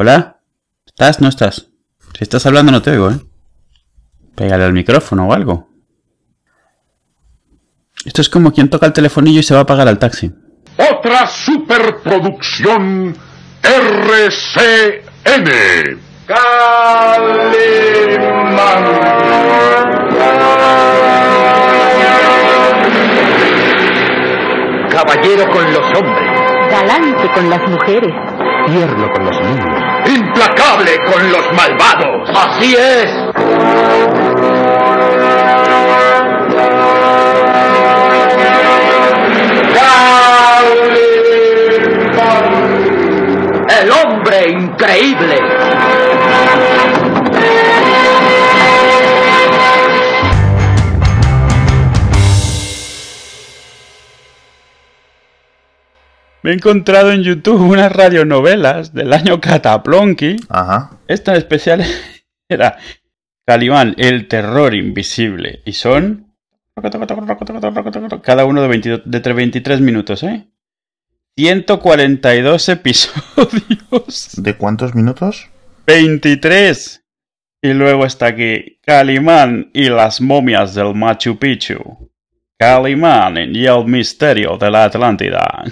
¿Hola? ¿Estás? ¿No estás? Si estás hablando no te oigo, ¿eh? Pégale al micrófono o algo. Esto es como quien toca el telefonillo y se va a pagar al taxi. Otra superproducción RCN. Caballero con los hombres, Galante con las mujeres. tierno con los niños. Implacable con los malvados. Así es. El hombre increíble. Me he encontrado en YouTube unas radionovelas del año Cataplonky. Ajá. Esta en especial era Calimán, el terror invisible. Y son... Cada uno de, 22 de entre 23 minutos, ¿eh? 142 episodios. ¿De cuántos minutos? 23. Y luego está aquí Calimán y las momias del Machu Picchu. Calimán y el misterio de la Atlántida.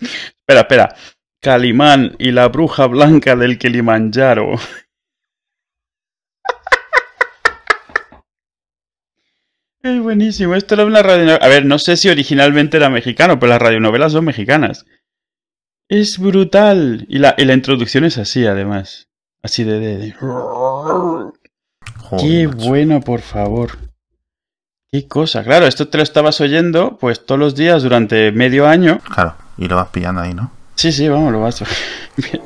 espera, espera. Calimán y la bruja blanca del Kilimanjaro. Es buenísimo. Esto era una radionovela. A ver, no sé si originalmente era mexicano, pero las radionovelas son mexicanas. Es brutal. Y la, y la introducción es así, además. Así de... de- de- Joder, Qué macho. bueno, por favor. Qué cosa. Claro, esto te lo estabas oyendo pues todos los días durante medio año. Claro, y lo vas pillando ahí, ¿no? Sí, sí, vamos, lo vas. ¿Qué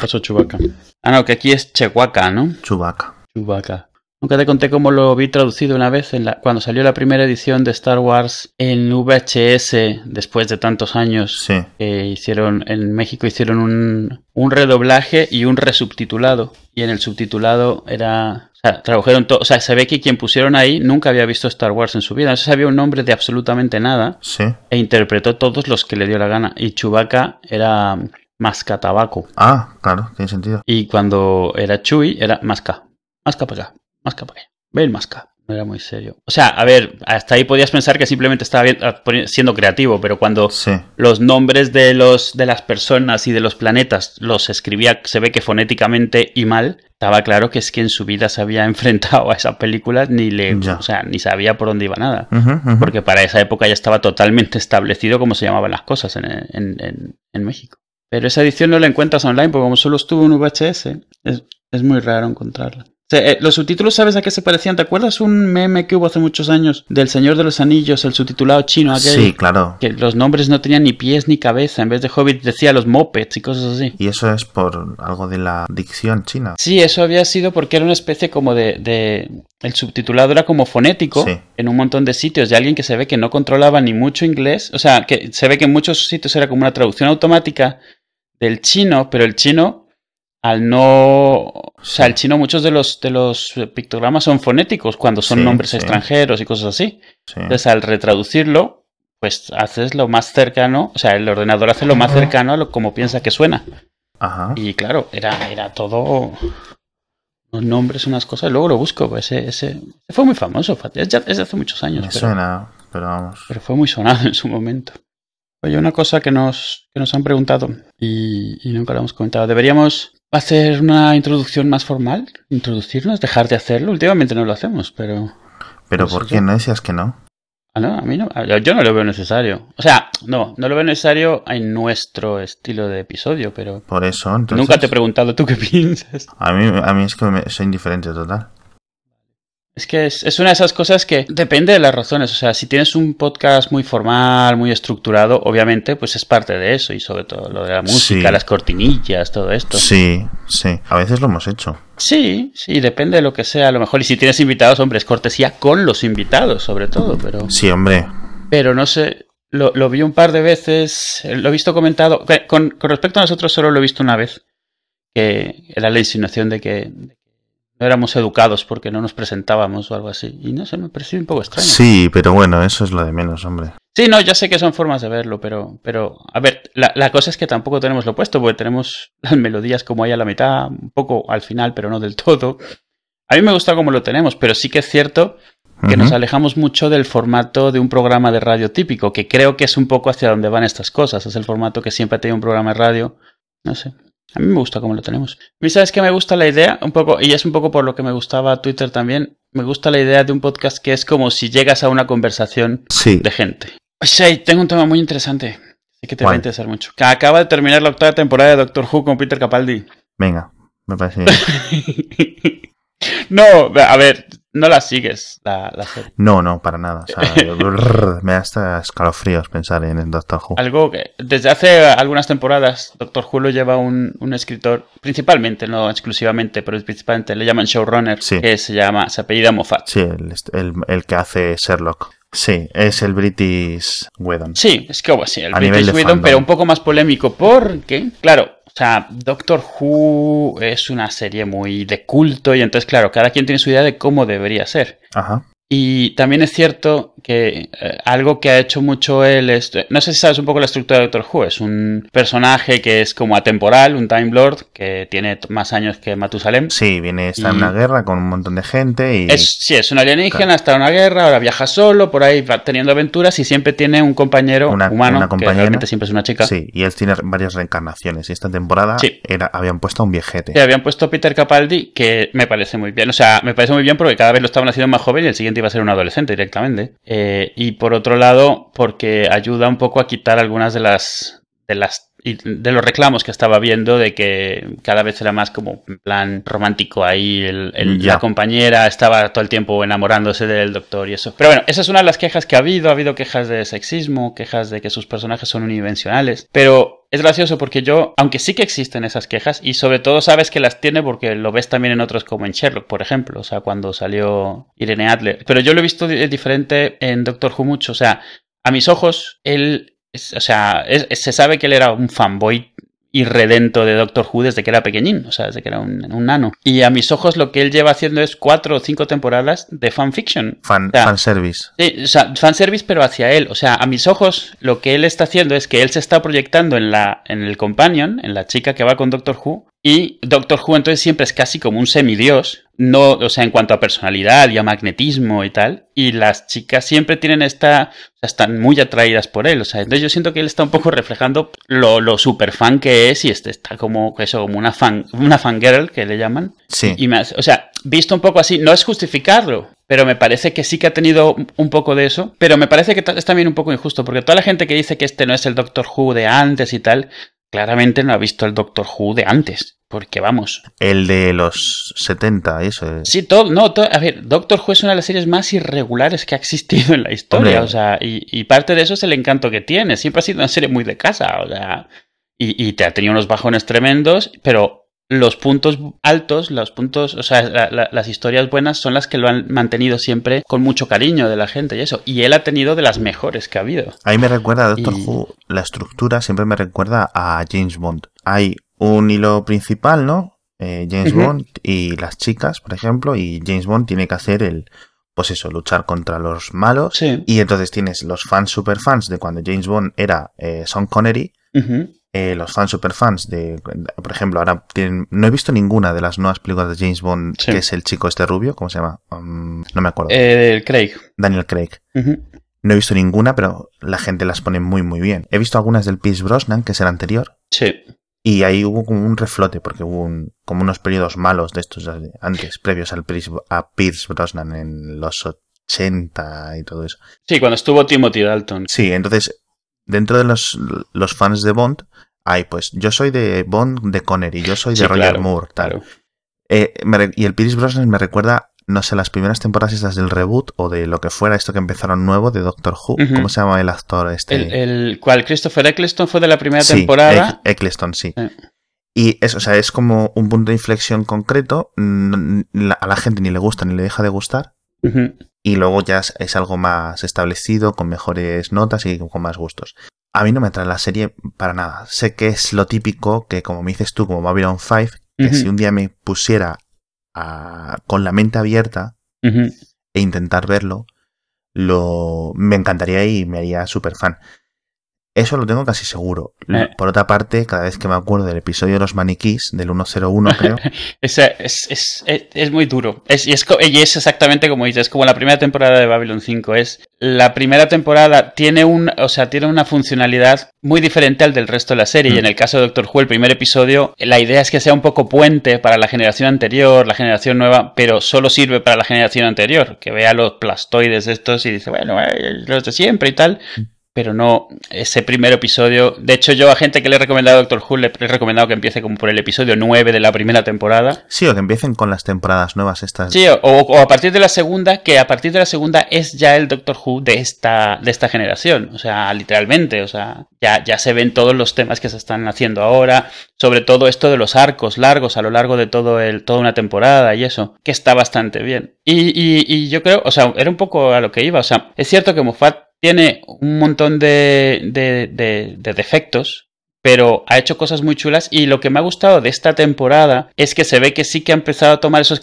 pasó, Chubaca? Ah, no, que aquí es Chehuaca, ¿no? Chubaca. Chubaca. Nunca te conté cómo lo vi traducido una vez en la, cuando salió la primera edición de Star Wars en VHS después de tantos años. Sí. que hicieron en México hicieron un, un redoblaje y un resubtitulado y en el subtitulado era sea, tradujeron todo, o sea, se ve que quien pusieron ahí nunca había visto Star Wars en su vida, no se sabía un nombre de absolutamente nada Sí. e interpretó todos los que le dio la gana y Chewbacca era Mascatabaco Ah, claro, tiene sentido. y cuando era Chewie era Masca, Masca para acá, Masca para allá, ven Masca. No era muy serio. O sea, a ver, hasta ahí podías pensar que simplemente estaba bien- ah, siendo creativo, pero cuando Sí. los nombres de los de las personas y de los planetas los escribía se ve que fonéticamente y mal estaba claro que es que en su vida se había enfrentado a esa película ni le Ya. o sea ni sabía por dónde iba nada porque para esa época ya estaba totalmente establecido cómo se llamaban las cosas en, en- en- en México pero esa edición no la encuentras online porque como solo estuvo en VHS es, es muy raro encontrarla Eh, los subtítulos, ¿sabes a qué se parecían? ¿Te acuerdas un meme que hubo hace muchos años del Señor de los Anillos, el subtitulado chino aquel? Sí, claro. que los nombres no tenían ni pies ni cabeza. En vez de Hobbit decía los mopeds y cosas así. Y eso es por algo de la dicción china. Sí, eso había sido porque era una especie como de... de- el subtitulado era como fonético Sí. en un montón de sitios de alguien que se ve que no controlaba ni mucho inglés. O sea, que se ve que en muchos sitios era como una traducción automática del chino, pero el chino al no... O sea, el chino muchos de los, de los pictogramas son fonéticos cuando son Sí, nombres sí. extranjeros y cosas así. Sí. Entonces, al retraducirlo, pues haces lo más cercano, o sea, el ordenador hace lo más cercano a lo como piensa que suena. Ajá. Y claro, era, era todo unos nombres, unas cosas. Luego lo busco, pues ese, ese, fue muy famoso, es, ya- es de hace muchos años, Me pero, suena, pero vamos. pero fue muy sonado en su momento. Oye, una cosa que nos, que nos han preguntado y, y nunca lo hemos comentado. ¿Deberíamos hacer una introducción más formal? ¿Introducirnos? ¿Dejar de hacerlo? Últimamente no lo hacemos, pero... Pero no ¿por yo. qué no decías que no? Ah, no, a mí no. Yo, yo no lo veo necesario. O sea, no, no lo veo necesario en nuestro estilo de episodio, pero Por eso, entonces. nunca te he preguntado tú qué piensas. A mí, a mí es que me, soy indiferente total. Es que es, es una de esas cosas que depende de las razones. O sea, si tienes un podcast muy formal, muy estructurado, obviamente, pues es parte de eso. Y sobre todo lo de la música, Sí. las cortinillas, todo esto. Sí, sí. A veces lo hemos hecho. Sí, sí, depende de lo que sea. A lo mejor, y si tienes invitados, hombre, es cortesía con los invitados, sobre todo, pero. Sí, hombre. Pero no sé, lo, lo vi un par de veces, eh, lo he visto comentado. Con, con respecto a nosotros, solo lo he visto una vez. Que era la insinuación de que no éramos educados porque no nos presentábamos o algo así. Y no sé, me pareció un poco extraño. Sí, pero bueno, eso es lo de menos, hombre. Sí, no, ya sé que son formas de verlo, pero, pero a ver, la, la cosa es que tampoco tenemos lo opuesto, porque tenemos las melodías como ahí a la mitad, un poco al final, pero no del todo. A mí me gusta como lo tenemos, pero sí que es cierto que nos alejamos mucho del formato de un programa de radio típico, que creo que es un poco hacia donde van estas cosas. Es el formato que siempre ha tenido un programa de radio. No sé. A mí me gusta como lo tenemos. A mí, ¿sabes que me gusta la idea? Un poco, y es un poco por lo que me gustaba Twitter también. Me gusta la idea de un podcast que es como si llegas a una conversación Sí, de gente. Sí, tengo un tema muy interesante. Sí que te va a interesar mucho. Que acaba de terminar la octava temporada de Doctor Who con Peter Capaldi. venga, me parece bien. no, a ver, no la sigues, la, la serie. No, no, para nada. O sea, brrr, me da hasta escalofríos pensar en el Doctor Who. Algo que desde hace algunas temporadas Doctor Who lo lleva un, un escritor, principalmente, no exclusivamente, pero principalmente le llaman showrunner, Sí. que se llama, se apellida Moffat. Sí, el, el, el que hace Sherlock. Sí, es el British Whedon. Sí, es como así, el A British fandom. pero un poco más polémico porque, claro, sea, Doctor Who es una serie muy de culto y entonces, claro, cada quien tiene su idea de cómo debería ser. Ajá. Y también es cierto que eh, algo que ha hecho mucho él es... No sé si sabes un poco la estructura de Doctor Who. Es un personaje que es como atemporal, un Time Lord, que tiene más años que Matusalem. Sí, viene, está en Y- una guerra con un montón de gente y... Es, sí, es un alienígena, está en una guerra, ahora viaja solo, por ahí va teniendo aventuras y siempre tiene un compañero Una- humano, una que compañera. realmente siempre es una chica. Sí, y él tiene varias reencarnaciones. Y esta temporada Sí. era, habían puesto a un viejete. Sí, habían puesto a Peter Capaldi, que me parece muy bien. O sea, me parece muy bien porque cada vez lo estaban haciendo más joven y el siguiente iba a ser un adolescente directamente. Eh, y por otro lado, porque ayuda un poco a quitar algunas de las. de las. Y de los reclamos que estaba viendo de que cada vez era más como en plan romántico ahí el- el- Ya. la compañera estaba todo el tiempo enamorándose del doctor y eso. Pero bueno, esa es una de las quejas que ha habido. Ha habido quejas de sexismo, quejas de que sus personajes son unidimensionales. Pero es gracioso porque yo, aunque sí que existen esas quejas, y sobre todo sabes que las tiene porque lo ves también en otros como en Sherlock, por ejemplo, o sea, cuando salió Irene Adler. Pero yo lo he visto di- diferente en Doctor Who mucho, o sea, a mis ojos, él, es- o sea, es- se sabe que él era un fanboy irredento de Doctor Who desde que era pequeñín, o sea, desde que era un, un nano. Y a mis ojos lo que él lleva haciendo es cuatro o cinco temporadas de fanfiction. Fan, Ya. fanservice. Sí, o sea, fanservice, pero hacia él. O sea, a mis ojos, lo que él está haciendo es que él se está proyectando en la, en el companion, en la chica que va con Doctor Who, y Doctor Who entonces siempre es casi como un semidios, no, o sea, en cuanto a personalidad y a magnetismo y tal, y las chicas siempre tienen esta, o sea, están muy atraídas por él, o sea, entonces yo siento que él está un poco reflejando lo, lo super fan que es y este está como, eso, como una fan, una fangirl que le llaman, Sí. y hace- o sea, visto un poco así, no es justificarlo, pero me parece que sí que ha tenido un- poco de eso, pero me parece que es también un poco injusto, porque toda la gente que dice que este no es el Doctor Who de antes y tal, claramente no ha visto el Doctor Who de antes, porque vamos. El de los 70, y eso. es- Sí, todo, no, todo, a ver, Doctor Who es una de las series más irregulares que ha existido en la historia, Hombre. o sea, y, y parte de eso es el encanto que tiene, siempre ha sido una serie muy de casa, o sea, y, y te ha tenido unos bajones tremendos, pero los puntos altos, los puntos, o sea, la- la- las historias buenas son las que lo han mantenido siempre con mucho cariño de la gente y eso, y él ha tenido de las mejores que ha habido. A mí me recuerda a Doctor Y- Who, la estructura siempre me recuerda a James Bond. Hay un hilo principal, ¿no? Eh, James. Bond y las chicas, por ejemplo, y James Bond tiene que hacer el, pues eso, luchar contra los malos. Sí. Y entonces tienes los fans super fans de cuando James Bond era eh, Sean Connery, Ujú. Eh, los fans super fans de, por ejemplo, ahora tienen, no he visto ninguna de las nuevas películas de James Bond, Sí. que es el chico este rubio, ¿cómo se llama? Um, no me acuerdo. Eh, Craig. Daniel Craig. No he visto ninguna, pero la gente las pone muy muy bien. He visto algunas del Pierce Brosnan, que es el anterior, Sí. y ahí hubo como un reflote, porque hubo un- como unos periodos malos de estos antes, previos al Pierce, a Pierce Brosnan en los 80 y todo eso. Sí, cuando estuvo Timothy Dalton. Sí, entonces, dentro de los, los fans de Bond, hay pues, yo soy de Bond de Connery, yo soy de Sí, Roger claro, Moore, tal. Claro. Eh, me y el Pierce Brosnan me recuerda, no sé, las primeras temporadas estas del reboot o de lo que fuera esto que empezaron nuevo de Doctor Who. ¿Cómo se llama el actor este? El, el cual Christopher Eccleston fue de la primera Sí, temporada. Eccleston, sí. Eh. Y es, o sea, es como un punto de inflexión concreto. a la gente ni le gusta ni le deja de gustar. Y luego ya es, algo más establecido, con mejores notas y con más gustos. A mí no me atrae la serie para nada. Sé que es lo típico que, como me dices tú, como Babylon 5, que si un día me pusiera a- con la mente abierta e intentar verlo, lo me encantaría y me haría súper fan. Eso lo tengo casi seguro. Eh. Por otra parte, cada vez que me acuerdo del episodio de los maniquís, del 101, creo, es, es, es, es muy duro. Es, y, es, y es exactamente como dices, es como la primera temporada de Babylon 5. Es la primera temporada tiene un, o sea, tiene una funcionalidad muy diferente al del resto de la serie. Mm. Y en el caso de Doctor Who, el primer episodio, la idea es que sea un poco puente para la generación anterior, la generación nueva, pero solo sirve para la generación anterior, que vea los plastoides estos y dice, bueno, eh, los de siempre y tal. Pero no, ese primer episodio. De hecho, yo a gente que le he recomendado Doctor Who le he recomendado que empiece como por el episodio 9 de la primera temporada. sí, o que empiecen con las temporadas nuevas estas. Sí, o, o a partir de la segunda, que a partir de la segunda es ya el Doctor Who de esta, de esta generación. O sea, literalmente, o sea, ya, ya se ven todos los temas que se están haciendo ahora, sobre todo esto de los arcos largos a lo largo de todo el, toda una temporada y eso, que está bastante bien. Y, y, y yo creo, o sea, era un poco a lo que iba. O sea, es cierto que Moffat tiene un montón de, de, de, de defectos, pero ha hecho cosas muy chulas y lo que me ha gustado de esta temporada es que se ve que sí que ha empezado a tomar esos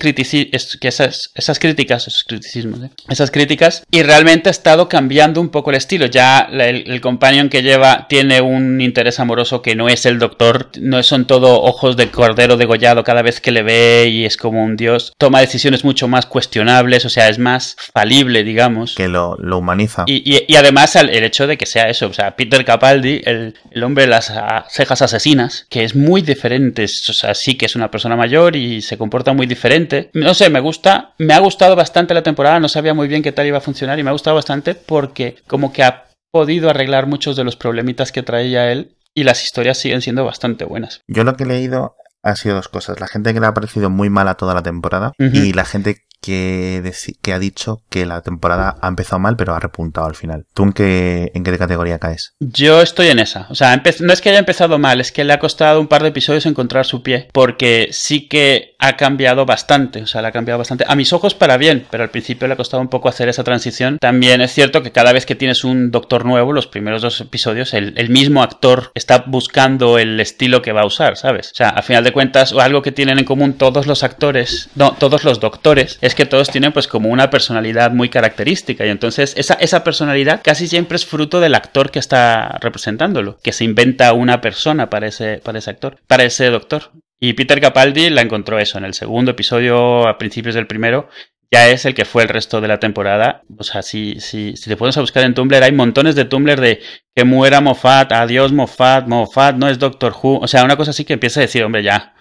esas, esas críticas, esos criticismos, ¿eh? esas críticas y realmente ha estado cambiando un poco el estilo. Ya el, el companion que lleva tiene un interés amoroso que no es el doctor, no son todo ojos de cordero degollado cada vez que le ve y es como un dios. Toma decisiones mucho más cuestionables, o sea, es más falible, digamos. Que lo, lo humaniza. Y, y- y además el, el hecho de que sea eso, o sea, Peter Capaldi, el, el hombre de las cejas asesinas, que es muy diferente, o sea, sí que es una persona mayor y se comporta muy diferente. No sé, me gusta, me ha gustado bastante la temporada, no sabía muy bien qué tal iba a funcionar y me ha gustado bastante porque como que ha podido arreglar muchos de los problemitas que traía él y las historias siguen siendo bastante buenas. Yo lo que he leído ha sido dos cosas. La gente que le ha parecido muy mala toda la temporada y la gente que, ha dicho que la temporada ha empezado mal pero ha repuntado al final. ¿Tú en qué, en qué categoría caes? Yo estoy en esa. O sea, no es que haya empezado mal, es que le ha costado un par de episodios encontrar su pie. Porque sí que ha cambiado bastante. O sea, le ha cambiado bastante. A mis ojos para bien, pero al principio le ha costado un poco hacer esa transición. También es cierto que cada vez que tienes un doctor nuevo, los primeros dos episodios, el, mismo actor está buscando el estilo que va a usar, ¿sabes? O sea, a final de cuentas, algo que tienen en común todos los actores, no, todos los doctores, es que todos tienen pues como una personalidad muy característica. Y entonces esa, esa personalidad casi siempre es fruto del actor que está representándolo, que se inventa una persona para ese, para ese actor, para ese doctor. Y Peter Capaldi la encontró eso en el segundo episodio, a principios del primero, ya es el que fue el resto de la temporada. O sea, si, si, si te pones a buscar en Tumblr, hay montones de Tumblr de que muera Moffat, adiós Moffat, Moffat no es Doctor Who. O sea, una cosa así que empieza a decir, hombre, ya.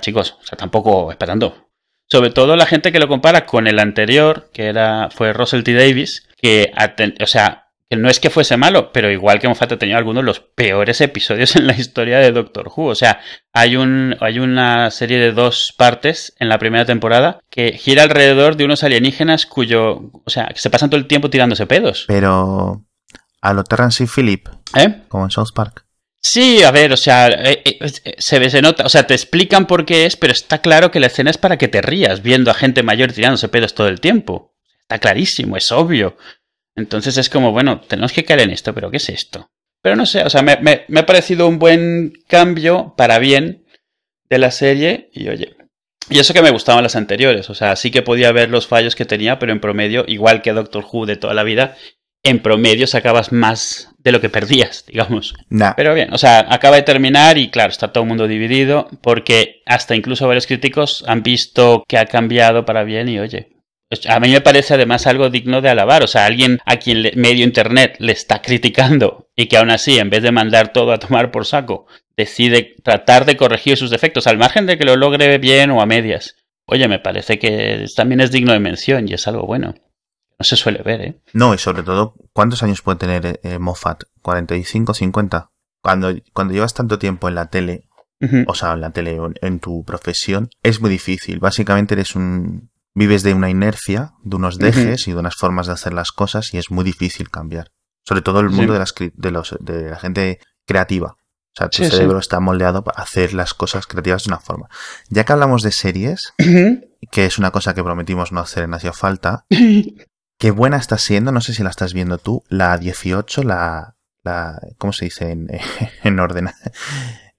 Chicos, o sea, tampoco esperando. Sobre todo la gente que lo compara con el anterior, que era fue Russell T. Davis, que, aten- o sea, que no es que fuese malo, pero igual que Moffat ha tenido algunos de los peores episodios en la historia de Doctor Who. O sea, hay, un, hay una serie de dos partes en la primera temporada que gira alrededor de unos alienígenas cuyo, o sea, que se pasan todo el tiempo tirándose pedos. Pero a lo Terrence y Philip, ¿Eh? como en South Park. Sí, a ver, o sea, eh, eh, eh, se se nota, o sea, te explican por qué es, pero está claro que la escena es para que te rías viendo a gente mayor tirándose pedos todo el tiempo. Está clarísimo, es obvio. Entonces es como, bueno, tenemos que caer en esto, pero ¿qué es esto? Pero no sé, o sea, me, me- me ha parecido un buen cambio para bien de la serie y oye. Y eso que me gustaban las anteriores, o sea, sí que podía ver los fallos que tenía, pero en promedio, igual que Doctor Who de toda la vida, en promedio sacabas más de lo que perdías, digamos. Nah, Pero bien, o sea, acaba de terminar y claro, está todo el mundo dividido porque hasta incluso varios críticos han visto que ha cambiado para bien y oye, pues, a mí me parece además algo digno de alabar, o sea, alguien a quien le- medio internet le está criticando y que aún así, en vez de mandar todo a tomar por saco, decide tratar de corregir sus defectos al margen de que lo logre bien o a medias. Oye, me parece que también es digno de mención y es algo bueno. No se suele ver, ¿eh? no, y sobre todo, ¿cuántos años puede tener eh, Moffat? ¿45, 50? Cuando, cuando llevas tanto tiempo en la tele, o sea, en la tele en, tu profesión, es muy difícil. Básicamente eres un... Vives de una inercia, de unos dejes y de unas formas de hacer las cosas y es muy difícil cambiar. Sobre todo el Sí. mundo de, las, de, los, de la gente creativa. O sea, tu Sí, sí. cerebro está moldeado para hacer las cosas creativas de una forma. Ya que hablamos de series, que es una cosa que prometimos no hacer en Hacía Falta, qué buena está siendo, no sé si la estás viendo tú, la 18, la... la ¿Cómo se dice en, en orden?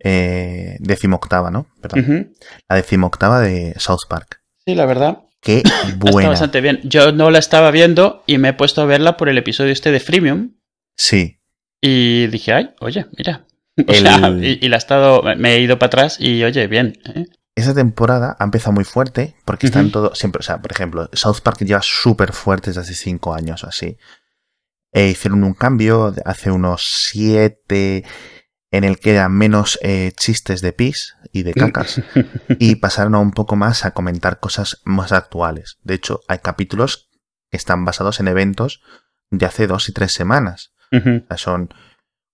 Eh, decimoctava, ¿no? Perdón. La decimoctava de South Park. Sí, la verdad. Qué Está buena. bastante bien. Yo no la estaba viendo y me he puesto a verla por el episodio este de Freemium. Sí. Y dije, ay, oye, mira. O El- sea, y, y la he estado, me he ido para atrás y oye, bien. ¿eh? Esa temporada ha empezado muy fuerte porque están Ujú. todo siempre, o sea, por ejemplo, South Park lleva súper fuerte desde hace cinco años o así. E hicieron un cambio hace unos siete en el que eran menos eh, chistes de pis y de cacas y pasaron a un poco más a comentar cosas más actuales. De hecho, hay capítulos que están basados en eventos de hace dos y tres semanas. Ujú. O sea, son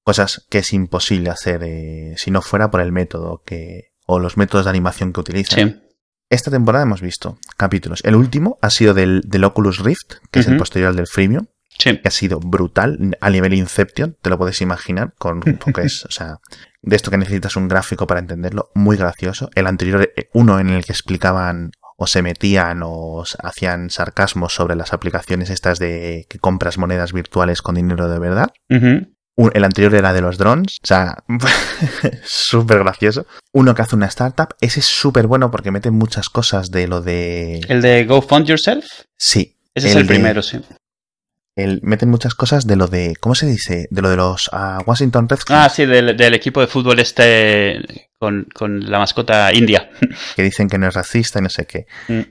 cosas que es imposible hacer eh, si no fuera por el método que o los métodos de animación que utilizan. Sí. Esta temporada hemos visto capítulos. El último ha sido del, del Oculus Rift, que es el posterior del Freemium, Sí. que ha sido brutal a nivel Inception, te lo puedes imaginar, con porque es, o sea, de esto que necesitas un gráfico para entenderlo, muy gracioso. El anterior, eh, uno en el que explicaban o se metían o hacían sarcasmos sobre las aplicaciones estas de que compras monedas virtuales con dinero de verdad. Un- El anterior era de los drones, o sea, súper gracioso. Uno que hace una startup, ese es súper bueno porque mete muchas cosas de lo de... El de Go Fund Yourself. Sí. Ese es el de- primero, sí. el- meten muchas cosas de lo de... ¿Cómo se dice? De lo de los ah, Washington Redskins, Ah, sí, del, del equipo de fútbol este con, con la mascota india. que dicen que no es racista y no sé qué. Mm.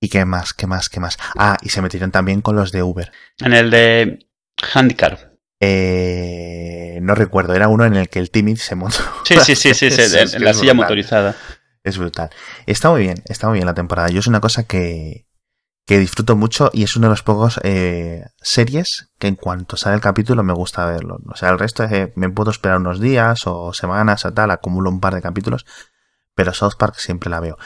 ¿Y qué más? ¿Qué más? ¿Qué más? Ah, y se metieron también con los de Uber. En el de Handicap. Eh, no recuerdo, era uno en el que el Timid se montó. Sí, sí, sí, sí, sí, en- la silla brutal. motorizada. Es brutal. Está muy bien, está muy bien la temporada. Yo es una cosa que, que disfruto mucho y es uno de los pocos eh, series que en cuanto sale el capítulo me gusta verlo. O sea, el resto es, eh, me puedo esperar unos días o semanas o tal, acumulo un par de capítulos, pero South Park siempre la veo.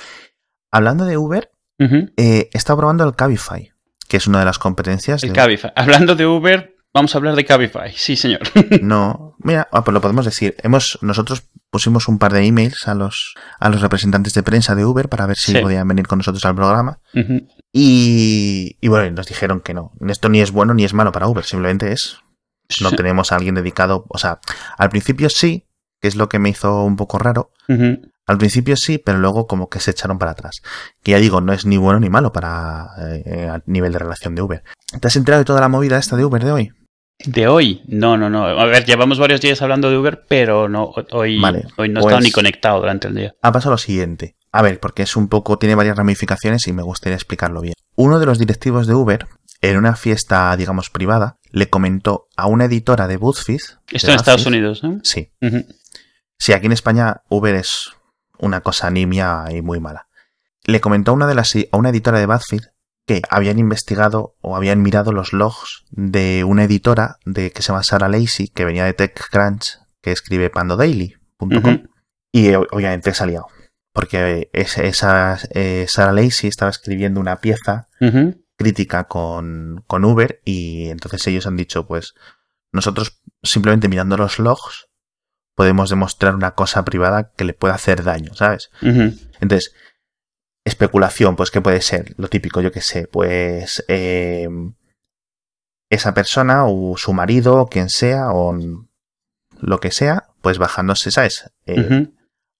Hablando de Uber, eh, he estado probando el Cabify, que es una de las competencias. El de- Cabify. Hablando de Uber, vamos a hablar de Cabify. Sí, señor. No, mira, ah, pues lo podemos decir. Hemos, nosotros pusimos un par de emails a los, a los representantes de prensa de Uber para ver si Sí. podían venir con nosotros al programa. Ujú. Y, y bueno, nos dijeron que no. Esto ni es bueno ni es malo para Uber, simplemente es. No Sí. tenemos a alguien dedicado. O sea, al principio sí, que es lo que me hizo un poco raro. Al principio sí, pero luego como que se echaron para atrás. Que ya digo, no es ni bueno ni malo para eh, a nivel de relación de Uber. ¿Te has enterado de toda la movida esta de Uber de hoy? De hoy, no, no, no. A ver, llevamos varios días hablando de Uber, pero no, hoy, Vale, hoy no he pues- estado ni conectado durante el día. Ha pasado lo siguiente. A ver, porque es un poco, tiene varias ramificaciones y me gustaría explicarlo bien. Uno de los directivos de Uber, en una fiesta, digamos, privada, le comentó a una editora de BuzzFeed. Esto de en Estados Unidos, ¿no? Sí. Sí, aquí en España Uber es una cosa nimia y muy mala. Le comentó a una, de las, a una editora de BuzzFeed que habían investigado o habían mirado los logs de una editora de que se llama Sarah Lacey, que venía de TechCrunch, que escribe pandodaily.com. Y eh, obviamente se ha liado. Porque es- esa, eh, Sarah Lacey estaba escribiendo una pieza crítica con, con Uber y entonces ellos han dicho, pues nosotros simplemente mirando los logs podemos demostrar una cosa privada que le puede hacer daño, ¿sabes? Entonces, especulación, pues ¿qué puede ser? Lo típico, yo qué sé, pues eh, esa persona o su marido o quien sea o lo que sea, pues bajándose, ¿sabes? Eh,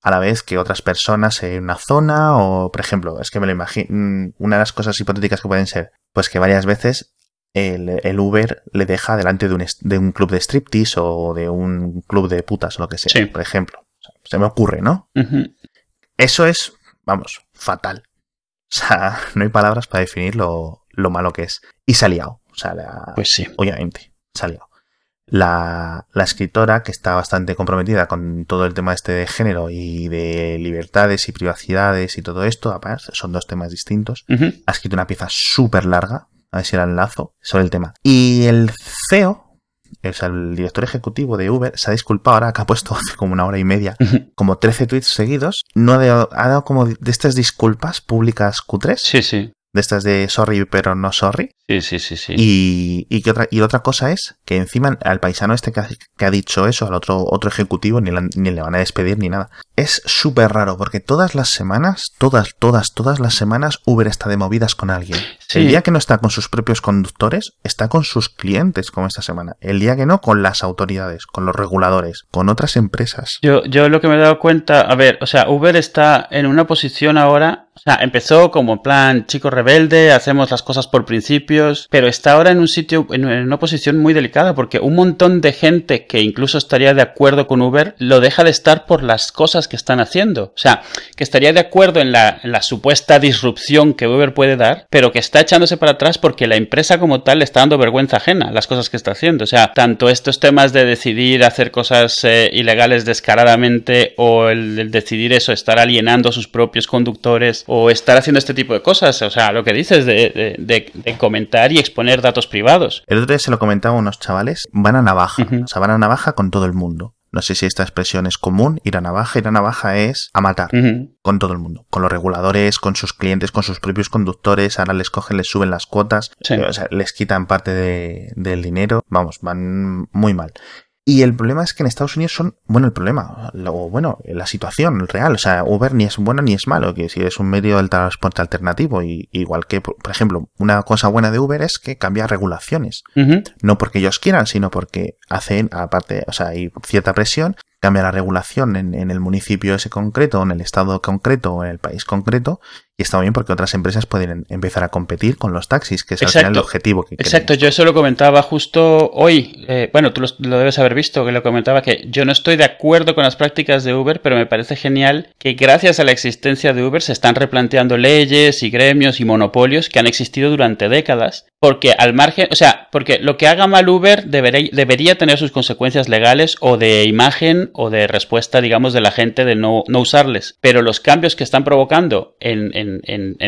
a la vez que otras personas en una zona o, por ejemplo, es que me lo imagino, una de las cosas hipotéticas que pueden ser, pues que varias veces el, el Uber le deja delante de un, de un club de striptease o de un club de putas o lo que sea, Sí. por ejemplo. O sea, Se me ocurre, ¿no? Eso es, vamos, fatal. O sea, no hay palabras para definir lo, lo malo que es. Y se ha liado. O sea, la- Pues sí. obviamente, se ha liado. La, la escritora, que está bastante comprometida con todo el tema este de género y de libertades y privacidades y todo esto, aparte, son dos temas distintos, ha escrito una pieza súper larga, a ver si la enlazo, sobre el tema. Y el CEO, o sea, el director ejecutivo de Uber, se ha disculpado ahora que ha puesto hace como una hora y media, como 13 tweets seguidos, no ha dado, ha dado como de estas disculpas públicas cutres, Sí, sí. De estas de sorry pero no sorry, Sí, sí, sí, sí. y, y, que otra, y otra cosa es que encima al paisano este que ha, que ha dicho eso, al otro, otro ejecutivo, ni, la- ni le van a despedir ni nada. Es súper raro porque todas las semanas, todas, todas, todas las semanas Uber está de movidas con alguien. El día que no está con sus propios conductores, está con sus clientes, como esta semana. El día que no, con las autoridades, con los reguladores, con otras empresas. Yo, yo lo que me he dado cuenta, a ver, o sea, Uber está en una posición ahora o sea, empezó como en plan chico rebelde, hacemos las cosas por principios, pero está ahora en un sitio, en una posición muy delicada, porque un montón de gente que incluso estaría de acuerdo con Uber lo deja de estar por las cosas que están haciendo. O sea, que estaría de acuerdo en la, en la supuesta disrupción que Uber puede dar, pero que está echándose para atrás porque la empresa como tal le está dando vergüenza ajena las cosas que está haciendo. O sea, tanto estos temas de decidir hacer cosas eh, ilegales descaradamente o el, el decidir eso, estar alienando a sus propios conductores o estar haciendo este tipo de cosas. O sea, lo que dices de, de, comentar y exponer datos privados. El otro día se lo comentaba a unos chavales, van a navaja, o sea, van a navaja con todo el mundo. No sé si esta expresión es común, ir a navaja. Ir a navaja es a matar con todo el mundo, con los reguladores, con sus clientes, con sus propios conductores. Ahora les cogen, les suben las cuotas, o sea, les quitan parte de, del dinero. Vamos, van muy mal. Y el problema es que en Estados Unidos son, bueno, el problema, o bueno, la situación real, o sea, Uber ni es bueno ni es malo, que si es un medio del transporte alternativo, y, igual que, por, ejemplo, una cosa buena de Uber es que cambia regulaciones, no porque ellos quieran, sino porque hacen, aparte, o sea, hay cierta presión, cambia la regulación en, en el municipio ese concreto, en el estado concreto, o en el país concreto, y está bien porque otras empresas pueden empezar a competir con los taxis, que es al final el objetivo que Exacto, yo eso lo comentaba justo hoy. Eh, bueno, tú lo, debes haber visto, que lo comentaba que yo no estoy de acuerdo con las prácticas de Uber, pero me parece genial que gracias a la existencia de Uber se están replanteando leyes y gremios y monopolios que han existido durante décadas. Porque al margen, o sea, porque lo que haga mal Uber debería, debería tener sus consecuencias legales o de imagen o de respuesta, digamos, de la gente de no, no usarles. Pero los cambios que están provocando en en,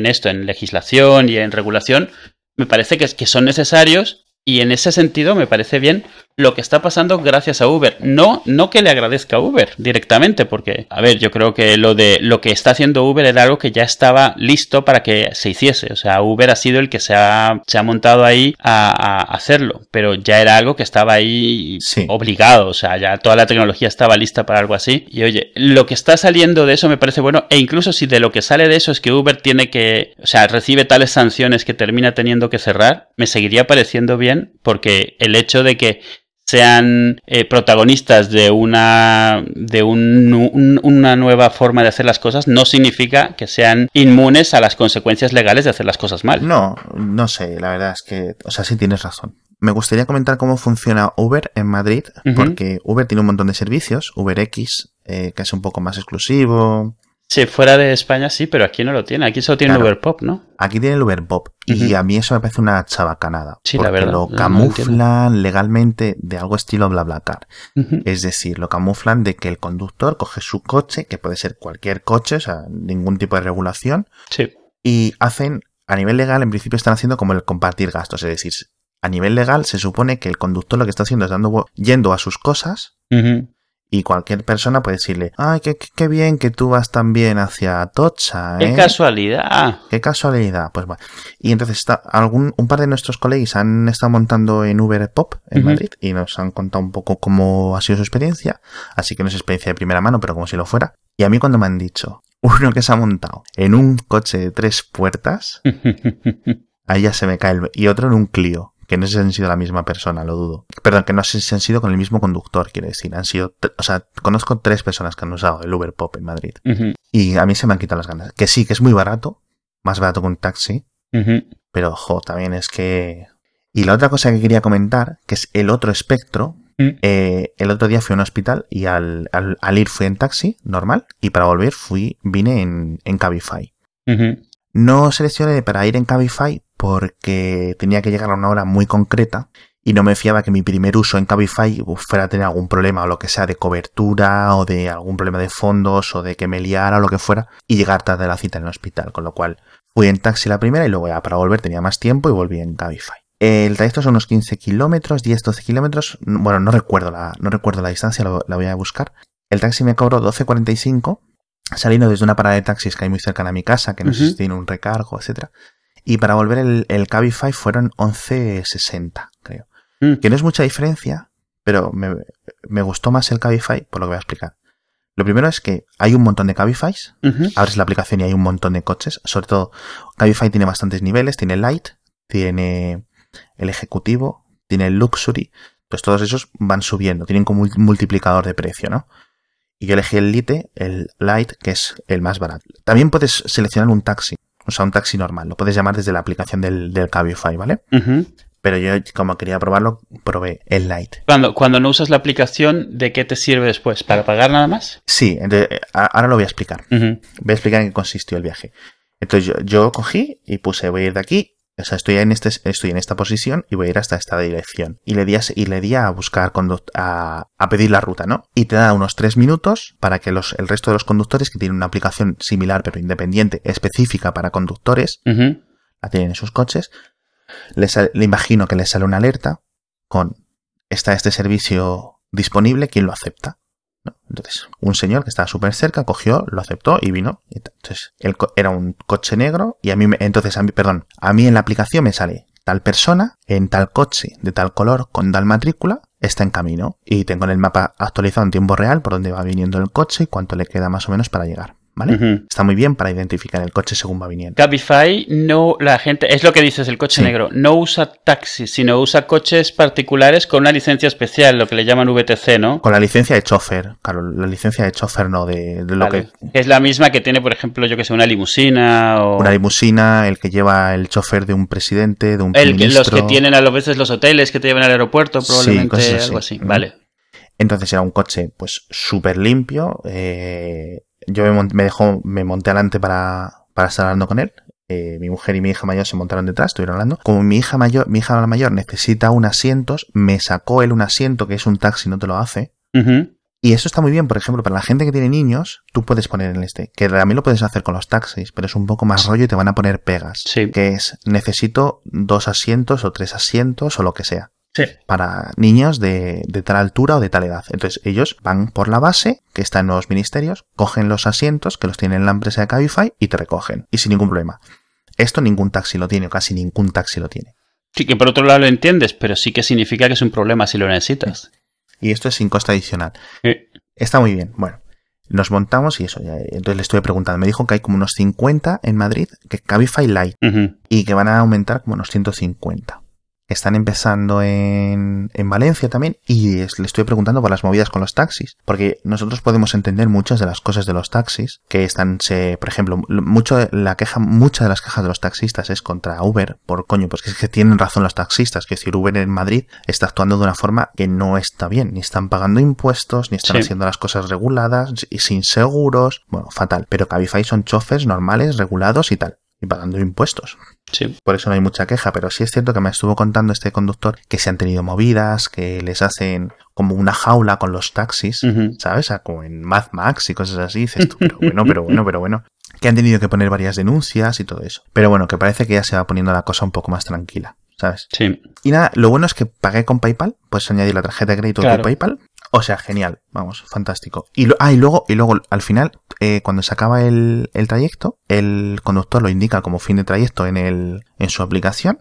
esto, en legislación y en regulación, me parece que, que son necesarios y en ese sentido me parece bien lo que está pasando gracias a Uber. No, no que le agradezca a Uber directamente, porque, a ver, yo creo que lo de lo que está haciendo Uber era algo que ya estaba listo para que se hiciese. O sea, Uber ha sido el que se ha, se ha montado ahí a, hacerlo, pero ya era algo que estaba ahí obligado. O sea, ya toda la tecnología estaba lista para algo así. Y oye, lo que está saliendo de eso me parece bueno, e incluso si de lo que sale de eso es que Uber tiene que, o sea, recibe tales sanciones que termina teniendo que cerrar, me seguiría pareciendo bien, porque el hecho de que sean eh, protagonistas de una de una nueva forma de hacer las cosas no significa que sean inmunes a las consecuencias legales de hacer las cosas mal. No, no sé, la verdad es que, o sea, sí tienes razón. Me gustaría comentar cómo funciona Uber en Madrid, porque Uber tiene un montón de servicios, UberX, eh, que es un poco más exclusivo, Sí, fuera de España sí, pero aquí no lo tiene. Aquí solo tiene el Uber Pop, ¿no? Aquí tiene el Uber Pop. Y a mí eso me parece una chavacanada. Sí, la verdad. Lo camuflan legalmente de algo estilo BlaBlaCar. Es decir, lo camuflan de que el conductor coge su coche, que puede ser cualquier coche, o sea, ningún tipo de regulación. Sí. Y hacen, a nivel legal, en principio están haciendo como el compartir gastos. Es decir, a nivel legal se supone que el conductor lo que está haciendo es dando, yendo a sus cosas. Y cualquier persona puede decirle, ay, qué, qué, bien que tú vas también hacia Tocha. ¿eh? Qué casualidad. Qué casualidad. Pues bueno. Y entonces está, algún, un par de nuestros colegas han estado montando en Uber Pop en Madrid y nos han contado un poco cómo ha sido su experiencia. Así que no es experiencia de primera mano, pero como si lo fuera. Y a mí cuando me han dicho, uno que se ha montado en un coche de tres puertas, ahí ya se me cae el... Y otro en un Clio que no si han sido la misma persona, lo dudo. Perdón, que no si han sido con el mismo conductor, quiero decir. Han sido, o sea, conozco tres personas que han usado el Uber Pop en Madrid. Y a mí se me han quitado las ganas. Que sí, que es muy barato, más barato que un taxi. Pero, ojo, también es que... Y la otra cosa que quería comentar, que es el otro espectro. Mm. Eh, el otro día fui a un hospital y al, al, ir fui en taxi, normal, y para volver fui, vine en, en Cabify. No seleccioné para ir en Cabify porque tenía que llegar a una hora muy concreta y no me fiaba que mi primer uso en Cabify fuera a tener algún problema o lo que sea de cobertura o de algún problema de fondos o de que me liara o lo que fuera y llegar tarde a la cita en el hospital, con lo cual fui en taxi la primera y luego ya para volver tenía más tiempo y volví en Cabify. El trayecto son unos 15 kilómetros, 10-12 kilómetros, bueno, no recuerdo la, no recuerdo la distancia, la voy a buscar. El taxi me cobró 12.45 saliendo desde una parada de taxis que hay muy cercana a mi casa, que no sé si tiene un recargo, etcétera. Y para volver el, el Cabify fueron 11.60, creo. Mm. Que no es mucha diferencia, pero me, me, gustó más el Cabify, por lo que voy a explicar. Lo primero es que hay un montón de Cabify. Ujú. Abres la aplicación y hay un montón de coches. Sobre todo, Cabify tiene bastantes niveles. Tiene Light, tiene el Ejecutivo, tiene el Luxury. Pues todos esos van subiendo. Tienen como un multiplicador de precio, ¿no? Y yo elegí el Lite, el Light, que es el más barato. También puedes seleccionar un taxi. O sea, un taxi normal. Lo puedes llamar desde la aplicación del, del Cabify, ¿vale? Pero yo, como quería probarlo, probé el Light. Cuando, cuando no usas la aplicación, ¿de qué te sirve después? ¿Para pagar nada más? Sí, entonces, ahora lo voy a explicar. Voy a explicar en qué consistió el viaje. Entonces yo, yo cogí y puse, voy a ir de aquí, o sea, estoy en, este, estoy en esta posición y voy a ir hasta esta dirección. Y le di a, y le di a buscar, a, a pedir la ruta, ¿no? Y te da unos tres minutos para que los, el resto de los conductores que tienen una aplicación similar pero independiente, específica para conductores, la tienen en sus coches, le imagino que les sale una alerta con está este servicio disponible, ¿quién lo acepta? Entonces, un señor que estaba súper cerca cogió, lo aceptó y vino. Entonces, era un coche negro y a mí, me, entonces, a mí, perdón, a mí en la aplicación me sale tal persona en tal coche de tal color con tal matrícula está en camino y tengo en el mapa actualizado en tiempo real por dónde va viniendo el coche y cuánto le queda más o menos para llegar. ¿Vale? Está muy bien para identificar el coche según va viniendo. Cabify no, la gente, es lo que dices, el coche Sí. negro, no usa taxis, sino usa coches particulares con una licencia especial, lo que le llaman VTC, ¿no? Con la licencia de chofer, claro, la licencia de chofer no, de, de lo Vale. que... Es la misma que tiene, por ejemplo, yo que sé, una limusina o Una limusina, el que lleva el chofer de un presidente, de un el los que tienen a lo veces los hoteles que te llevan al aeropuerto, Sí, probablemente así. algo así. Vale. Entonces era un coche, pues, súper limpio. eh, yo me, me dejó, me monté adelante para, para estar hablando con él. eh, mi mujer y mi hija mayor se montaron detrás, estuvieron hablando. Como mi hija mayor, mi hija mayor necesita un asiento, me sacó él un asiento que es un taxi, no te lo hace. Y eso está muy bien, por ejemplo, para la gente que tiene niños, tú puedes poner en este, que también lo puedes hacer con los taxis, pero es un poco más rollo y te van a poner pegas. Sí. Que es, necesito dos asientos o tres asientos o lo que sea. Sí. Para niños de, de tal altura o de tal edad. Entonces ellos van por la base, que está en los ministerios, cogen los asientos que los tiene en la empresa de Cabify y te recogen. Y sin ningún problema. Esto ningún taxi lo tiene, o casi ningún taxi lo tiene. Sí, que por otro lado lo entiendes, pero sí que significa que es un problema si lo necesitas. Y esto es sin coste adicional. Sí. Está muy bien. Bueno, nos montamos y eso. ya- entonces le estuve preguntando. Me dijo que hay como unos 50 en Madrid, que Cabify Light, Ujú. y que van a aumentar como unos 150. Están empezando en, en Valencia también y es- le estoy preguntando por las movidas con los taxis, porque nosotros podemos entender muchas de las cosas de los taxis que están, se, por ejemplo, mucho la queja, muchas de las quejas de los taxistas es contra Uber, por coño, pues que es que tienen razón los taxistas, que decir Uber en Madrid está actuando de una forma que no está bien, ni están pagando impuestos, ni están Sí. haciendo las cosas reguladas, y sin seguros, bueno, fatal, pero Cabify son chofers normales, regulados y tal, y pagando impuestos Sí. por eso no hay mucha queja, pero sí es cierto que me estuvo contando este conductor que se han tenido movidas, que les hacen como una jaula con los taxis. ¿sabes? Como en Mad Max y cosas así, dices tú, pero bueno, pero bueno, pero bueno. Que han tenido que poner varias denuncias y todo eso. Pero bueno, que parece que ya se va poniendo la cosa un poco más tranquila, ¿sabes? Sí. Y nada, lo bueno es que pagué con PayPal, puedes añadir la tarjeta de crédito Claro. de PayPal. O sea, genial, vamos, fantástico. Y, lo- ah, y luego, y luego al final, eh, cuando se acaba el, el trayecto, el conductor lo indica como fin de trayecto en, el, en su aplicación.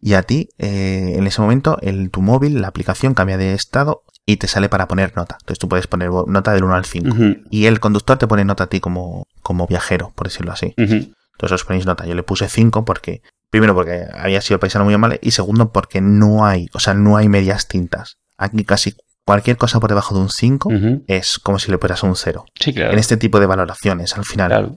Y a ti, eh, en ese momento, en tu móvil, la aplicación cambia de estado y te sale para poner nota. Entonces tú puedes poner nota del 1 al 5. Ujú. Y el conductor te pone nota a ti como, como viajero, por decirlo así. Entonces os ponéis nota. Yo le puse 5 porque, primero porque había sido el paisano muy amable y segundo porque no hay, o sea, no hay medias tintas. Aquí casi cualquier cosa por debajo de un 5 Ujú. es como si le pusieras un 0. Sí, claro. En este tipo de valoraciones, al final. Claro.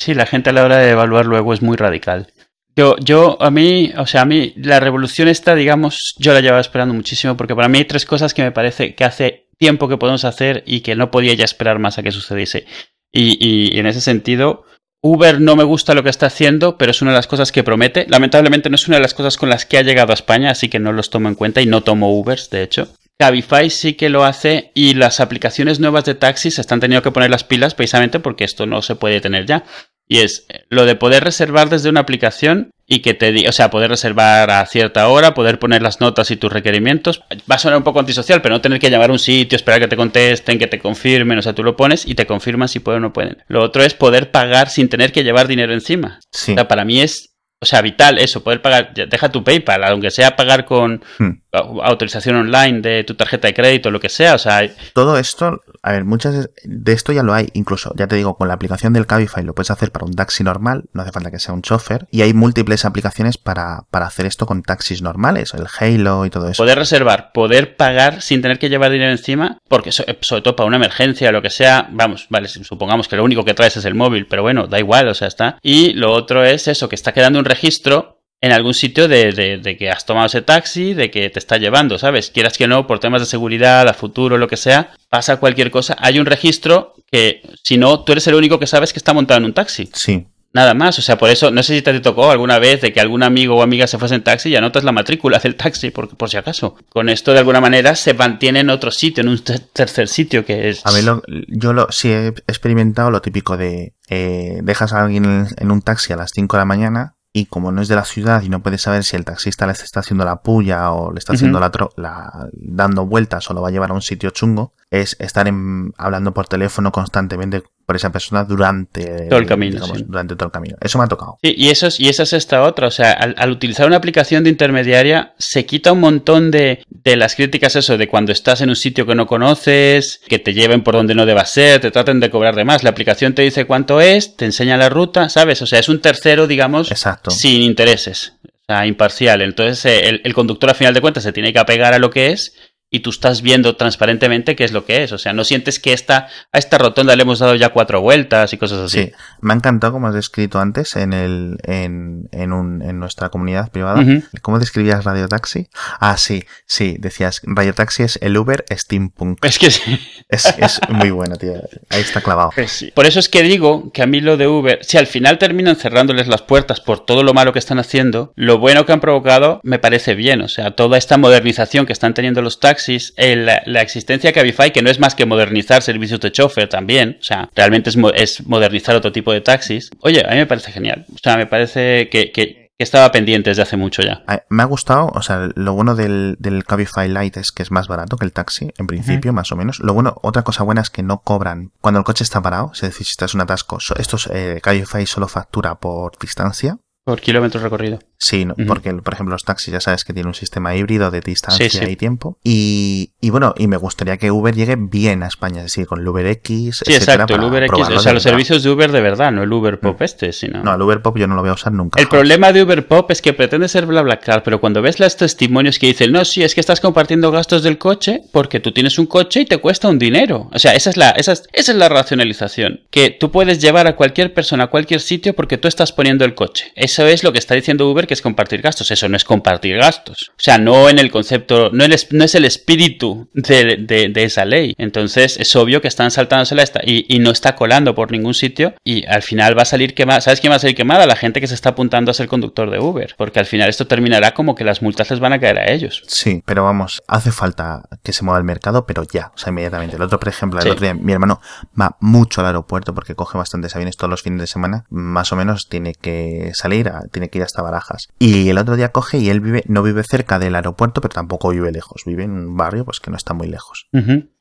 Sí, la gente a la hora de evaluar luego es muy radical. Yo, yo, a mí, o sea, a mí la revolución esta, digamos, yo la llevaba esperando muchísimo porque para mí hay tres cosas que me parece que hace tiempo que podemos hacer y que no podía ya esperar más a que sucediese. Y, y- y en ese sentido, Uber no me gusta lo que está haciendo, pero es una de las cosas que promete. Lamentablemente no es una de las cosas con las que ha llegado a España, así que no los tomo en cuenta y no tomo Ubers, de hecho. Cabify sí que lo hace y las aplicaciones nuevas de taxis se están teniendo que poner las pilas precisamente porque esto no se puede tener ya. Y es eh, lo de poder reservar desde una aplicación y que te diga, o sea, poder reservar a cierta hora, poder poner las notas y tus requerimientos. Va a sonar un poco antisocial, pero no tener que llamar a un sitio, esperar que te contesten, que te confirmen, o sea, tú lo pones y te confirman si pueden o no pueden. Lo otro es poder pagar sin tener que llevar dinero encima. Sí. O sea, para mí es, o sea, vital eso, poder pagar, deja tu PayPal, aunque sea pagar con Hmm. au- autorización online de tu tarjeta de crédito, lo que sea, o sea, Todo esto a ver, muchas de esto ya lo hay, incluso, ya te digo, con la aplicación del Cabify lo puedes hacer para un taxi normal, no hace falta que sea un chofer, y hay múltiples aplicaciones para, para hacer esto con taxis normales, el Halo y todo eso. Poder reservar, poder pagar sin tener que llevar dinero encima, porque so- sobre todo para una emergencia o lo que sea, vamos, vale, supongamos que lo único que traes es el móvil, pero bueno, da igual, o sea, está. Y lo otro es eso, que está quedando un registro en algún sitio de, de- de que has tomado ese taxi, de que te está llevando, ¿sabes? Quieras que no, por temas de seguridad, a futuro, lo que sea, pasa cualquier cosa, hay un registro que, si no, tú eres el único que sabes que está montado en un taxi. Sí, Nada más, o sea, por eso, no sé si te tocó alguna vez de que algún amigo o amiga se fuese en taxi y anotas la matrícula del taxi, por, por si acaso. Con esto, de alguna manera, se mantiene en otro sitio, en un ter- tercer sitio, que es... A ver, lo- yo lo, sí he experimentado lo típico de eh, dejas a alguien en, en un taxi a las 5 de la mañana y como no es de la ciudad y no puedes saber si el taxista le está haciendo la puya o le está haciendo Ujú. la, tro- la- dando vueltas o lo va a llevar a un sitio chungo, es estar en- hablando por teléfono constantemente por esa persona durante Todo el camino, digamos, sí. durante todo el camino. Eso me ha tocado. Sí, y, eso es, y esa es esta otra, o sea, al, al utilizar una aplicación de intermediaria se quita un montón de, de las críticas, eso, de cuando estás en un sitio que no conoces, que te lleven por donde no debas ser, te traten de cobrar de más. La aplicación te dice cuánto es, te enseña la ruta, ¿sabes? O sea, es un tercero, digamos, Exacto. sin intereses, o sea, imparcial. Entonces, eh, el, el conductor, a final de cuentas, se tiene que apegar a lo que es y tú estás viendo transparentemente qué es lo que es. O sea, no sientes que esta, a esta rotonda le hemos dado ya cuatro vueltas y cosas así. Sí, me ha encantado como has descrito antes en el en, en, un, en nuestra comunidad privada. Ujú. ¿Cómo describías Radio Taxi? Ah, sí, sí, decías Radio Taxi es el Uber steampunk. Es que sí. Es, es muy bueno, tío. Ahí está clavado. Por eso es que digo que a mí lo de Uber, si al final terminan cerrándoles las puertas por todo lo malo que están haciendo, lo bueno que han provocado me parece bien. O sea, toda esta modernización que están teniendo los taxis, el- la, existencia de Cabify, que no es más que modernizar servicios de chofer también. O sea, realmente es, mo- es modernizar otro tipo de taxis. Oye, a mí me parece genial. O sea, me parece que, estaba pendiente desde hace mucho ya. Ah, Me ha gustado, o sea, lo bueno del, del Cabify Lite es que es más barato que el taxi, en principio, más o menos. Lo bueno, otra cosa buena es que no cobran cuando el coche está parado, es decir, si estás en un atasco, so- estos eh, Cabify solo factura por distancia. Por kilómetros recorrido. Sí, no- porque por ejemplo los taxis ya sabes que tienen un sistema híbrido de distancia Sí, sí. y tiempo. Y, y bueno, y me gustaría que Uber llegue bien a España, es decir, con el Uber X, Sí, etcétera, exacto, el Uber X. O sea, los servicios de Uber de verdad, no el Uber Pop este, sino. No, el Uber Pop yo no lo voy a usar nunca. El joder. problema de Uber Pop es que pretende ser BlaBlaCar, pero cuando ves los testimonios que dicen, no, sí, es que estás compartiendo gastos del coche porque tú tienes un coche y te cuesta un dinero. O sea, esa es la, esa es, esa es la racionalización. Que tú puedes llevar a cualquier persona a cualquier sitio porque tú estás poniendo el coche. Eso es lo que está diciendo Uber, que es compartir gastos. Eso no es compartir gastos. O sea, no en el concepto, no, el es- no es el espíritu de, de- de esa ley. Entonces, es obvio que están saltándosela esta y, y no está colando por ningún sitio y al final va a salir quemada. ¿Sabes quién va a salir quemada? La gente que se está apuntando a ser conductor de Uber. Porque al final esto terminará como que las multas les van a caer a ellos. Sí, pero vamos, hace falta que se mueva el mercado, pero ya, o sea, inmediatamente. El otro, por ejemplo, el Sí. otro día, mi hermano va mucho al aeropuerto porque coge bastantes aviones todos los fines de semana, más o menos tiene que salir, a- tiene que ir hasta Barajas. Y el otro día coge y él vive, no vive cerca del aeropuerto, pero tampoco vive lejos, vive en un barrio pues que no está muy lejos.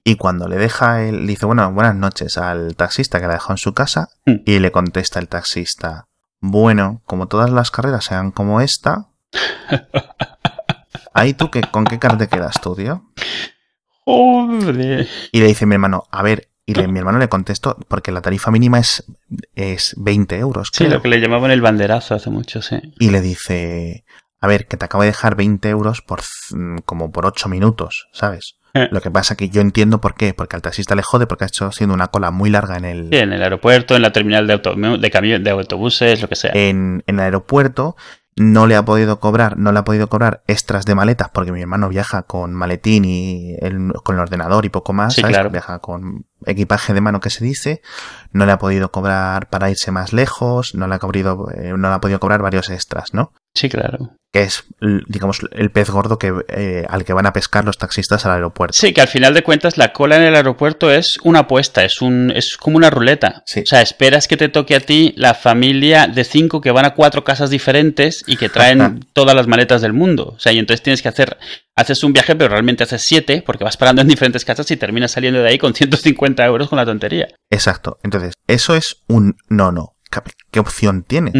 Y cuando le deja, él dice, bueno, buenas noches al taxista que la dejó en su casa, Mm. y le contesta el taxista, bueno, como todas las carreras sean como esta, ahí tú, que, ¿con qué cara te quedas tú, tío? Joder. Y le dice mi hermano, a ver, y le- mi hermano le contestó, porque la tarifa mínima es, es 20 euros, Sí, creo. lo que le llamaban el banderazo hace mucho, sí. Y le dice, a ver, que te acabo de dejar 20 euros por c- como por 8 minutos, ¿sabes? Eh. Lo que pasa que yo entiendo por qué, porque al taxista le jode porque ha hecho siendo una cola muy larga en el, Sí, en el aeropuerto, en la terminal de, auto, de, camión, de autobuses, lo que sea. en, en el aeropuerto, no le ha podido cobrar, no le ha podido cobrar extras de maletas porque mi hermano viaja con maletín y el- con el ordenador y poco más, Sí, ¿sabes? claro. Viaja con equipaje de mano que se dice, no le ha podido cobrar para irse más lejos, no le ha cobrido, eh, no le ha podido cobrar varios extras, ¿no? Sí, claro. Que es, digamos, el pez gordo que, eh, al que van a pescar los taxistas al aeropuerto. Sí, que al final de cuentas la cola en el aeropuerto es una apuesta, es un, es como una ruleta. Sí. O sea, esperas que te toque a ti la familia de cinco que van a cuatro casas diferentes y que traen todas las maletas del mundo. O sea, y entonces tienes que hacer, haces un viaje, pero realmente haces siete, porque vas parando en diferentes casas y terminas saliendo de ahí con 150 euros con la tontería. Exacto. Entonces, eso es un no, no. ¿Qué, opción tiene?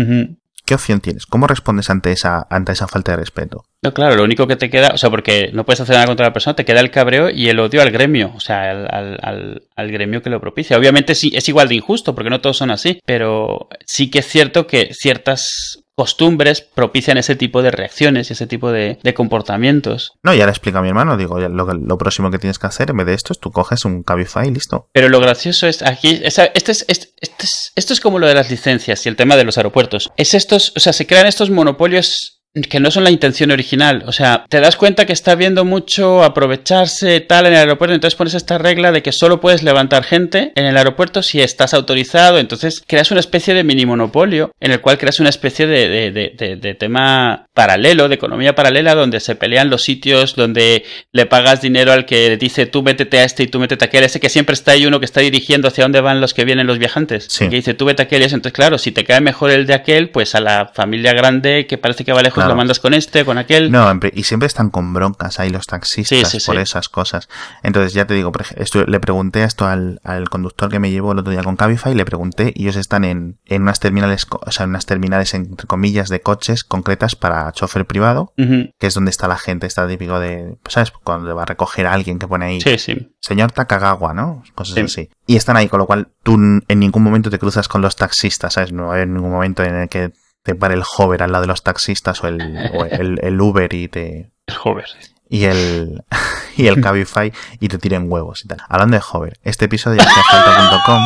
¿Qué opción tienes? ¿Cómo respondes ante esa, ante esa falta de respeto? No, claro, lo único que te queda, o sea, porque no puedes hacer nada contra la persona, te queda el cabreo y el odio al gremio, o sea, al, al, al, gremio que lo propicia. Obviamente sí, es igual de injusto, porque no todos son así, pero sí que es cierto que ciertas costumbres propician ese tipo de reacciones y ese tipo de, de comportamientos. No, ya le explico a mi hermano, digo, lo, lo próximo que tienes que hacer en vez de esto es tú coges un Cabify y listo. Pero lo gracioso es aquí, este es, este, este es- esto es como lo de las licencias y el tema de los aeropuertos. Es estos, o sea, se crean estos monopolios que no son la intención original. O sea, te das cuenta que está habiendo mucho aprovecharse tal en el aeropuerto, entonces pones esta regla de que solo puedes levantar gente en el aeropuerto si estás autorizado. Entonces creas una especie de mini monopolio en el cual creas una especie de, de, de- tema paralelo, de economía paralela, donde se pelean los sitios, donde le pagas dinero al que dice tú métete a este y tú métete a aquel, ese que siempre está ahí uno que está dirigiendo hacia dónde van los que vienen los viajantes. Sí. Que dice tú vete a aquel y. Entonces, claro, si te cae mejor el de aquel, pues a la familia grande que parece que va lejos Claro. lo mandas con este, con aquel. No, y siempre están con broncas ahí los taxistas Sí, sí, por sí. esas cosas. Entonces, ya te digo, por esto- le pregunté esto al, al conductor que me llevó el otro día con Cabify, le pregunté, y ellos están en, en unas terminales, o sea, en unas terminales, entre comillas, de coches concretas para chofer privado, que es donde está la gente, está típico de, ¿sabes? Cuando va a recoger a alguien que pone ahí, Sí, sí. señor Takagawa, ¿no? Cosas Sí. así. Y están ahí, con lo cual tú en ningún momento te cruzas con los taxistas, ¿sabes? No va a haber ningún momento en el que te pare el hover al lado de los taxistas o el, o el, el Uber y te, El hover. y el y el Cabify y te tiren huevos y tal. Hablando de Hover, este episodio de haciafalta.com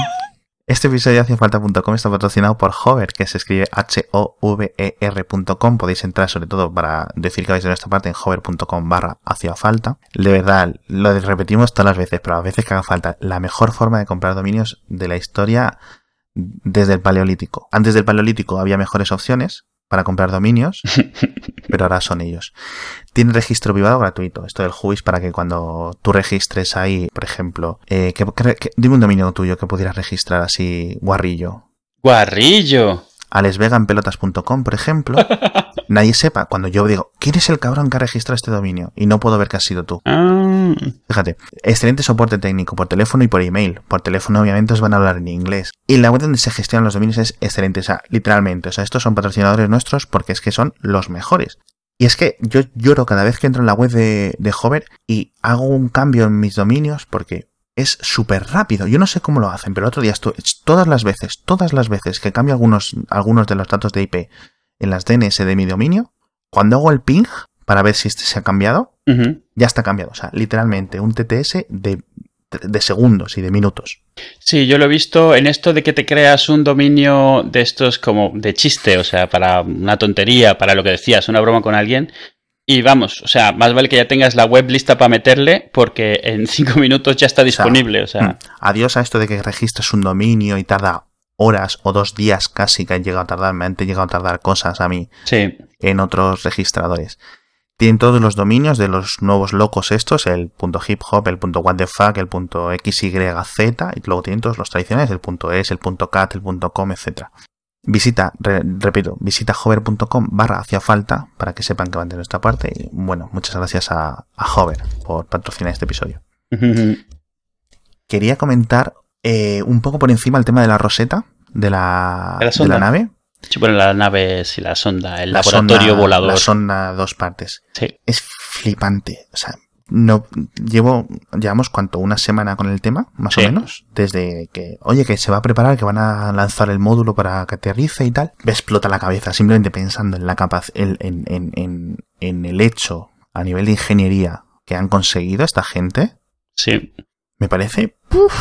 este episodio de haciafalta.com está patrocinado por Hover, que se escribe H-O-V-E-R.com. Podéis entrar sobre todo para decir que vais de nuestra parte en hover.com barra falta. De verdad, lo repetimos todas las veces, pero a veces que haga falta. La mejor forma de comprar dominios de la historia desde el Paleolítico. Antes del Paleolítico había mejores opciones para comprar dominios, pero ahora son ellos. Tiene registro privado gratuito, esto del Whois, para que cuando tú registres ahí, por ejemplo, eh, que- que- que- dime un dominio tuyo que pudieras registrar así, guarrillo. Guarrillo. alesveganpelotas.com, por ejemplo, nadie sepa, cuando yo digo, ¿quién es el cabrón que ha registrado este dominio? Y no puedo ver que has sido tú. Ah, Fíjate, excelente soporte técnico por teléfono y por email. Por teléfono, obviamente, os van a hablar en inglés. Y la web donde se gestionan los dominios es excelente, o sea, literalmente. O sea, estos son patrocinadores nuestros porque es que son los mejores. Y es que yo lloro cada vez que entro en la web de, de Hover y hago un cambio en mis dominios porque es súper rápido. Yo no sé cómo lo hacen, pero el otro día todas las veces, todas las veces que cambio algunos, algunos de los datos de IP en las DNS de mi dominio, cuando hago el ping para ver si este se ha cambiado, ya está cambiado. O sea, literalmente un TTS de, de segundos y de minutos. Sí, yo lo he visto en esto de que te creas un dominio de estos como de chiste, o sea, para una tontería, para lo que decías, una broma con alguien. Y vamos, o sea, más vale que ya tengas la web lista para meterle porque en cinco minutos ya está disponible, o sea. Mm, Adiós a esto de que registres un dominio y tarda horas o dos días casi que han llegado a tardar, me han llegado a tardar cosas a mí Sí. en otros registradores. Tienen todos los dominios de los nuevos locos estos, el punto hip hop, el punto what the fuck, el punto xyz, y luego tienen todos los tradicionales, el punto es, el punto cat, el punto com, etcétera. Visita, re- repito, visita hover.com barra hacia falta para que sepan que van de nuestra parte. Y bueno, muchas gracias a, a Hover por patrocinar este episodio. Quería comentar eh, un poco por encima el tema de la roseta de la, De la de sonda. la nave. Sí, bueno, la nave, sí, la sonda, el La laboratorio sonda- volador. La sonda dos partes. Sí. Es flipante. O sea, no llevo, llevamos cuánto, una semana con el tema, más Sí. o menos. Desde que, oye, que se va a preparar, que van a lanzar el módulo para que aterrice y tal. Me explota la cabeza simplemente pensando en la capaz, en, en, en, en, en el hecho a nivel de ingeniería que han conseguido esta gente. Sí. Me parece. uf,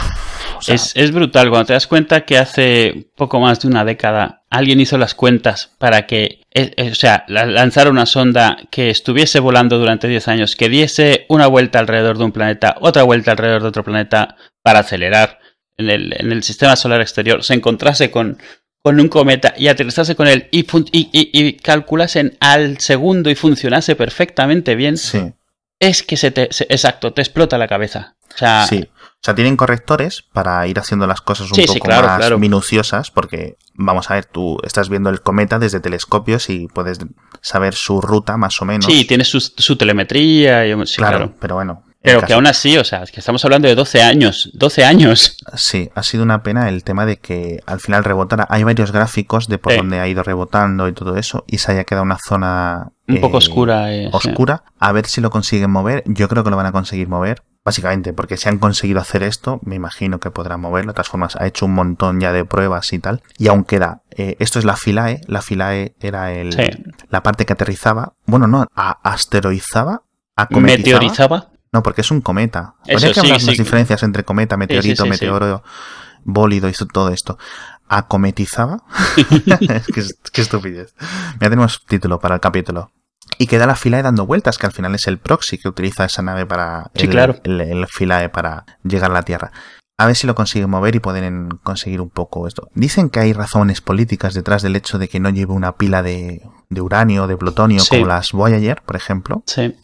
o sea, es, es brutal cuando te das cuenta que hace poco más de una década alguien hizo las cuentas para que, eh, eh, o sea, la- lanzar una sonda que estuviese volando durante 10 años, que diese una vuelta alrededor de un planeta, otra vuelta alrededor de otro planeta para acelerar en el, en el sistema solar exterior, se encontrase con, con un cometa y aterrizase con él y, y, y- y calculasen al segundo y funcionase perfectamente bien, sí. es que se te, se- exacto, te explota la cabeza. O sea, Sí. O sea, tienen correctores para ir haciendo las cosas un Sí, sí, poco claro, más claro. minuciosas, porque vamos a ver, tú estás viendo el cometa desde telescopios y puedes saber su ruta más o menos. Sí, tiene su, su telemetría. y- sí, claro, claro. pero bueno, Pero que aún así, o sea, es que estamos hablando de 12 años. 12 años. Sí, ha sido una pena el tema de que al final rebotara. Hay varios gráficos de por Sí. donde ha ido rebotando y todo eso, y se haya quedado una zona Un poco eh, oscura. eh, sí. oscura. A ver si lo consiguen mover. Yo creo que lo van a conseguir mover. Básicamente, porque si han conseguido hacer esto, me imagino que podrán moverlo. De todas formas, ha hecho un montón ya de pruebas y tal. Y aún queda. eh, esto es la filae. La filae era el, Sí. la parte que aterrizaba. Bueno, no, a- asteroizaba. Meteorizaba. No, porque es un cometa. Eso que sí, hablar sí. las diferencias entre cometa, meteorito, meteoro, bólido y todo esto. Acometizaba. es que estupidez. Ya tenemos título para el capítulo. Y queda la Philae dando vueltas, que al final es el proxy que utiliza esa nave para. Sí, el, claro. El, el Philae para llegar a la Tierra. A ver si lo consiguen mover y pueden conseguir un poco esto. Dicen que hay razones políticas detrás del hecho de que no lleve una pila de, de uranio, de plutonio, Sí. como las Voyager, por ejemplo. Sí.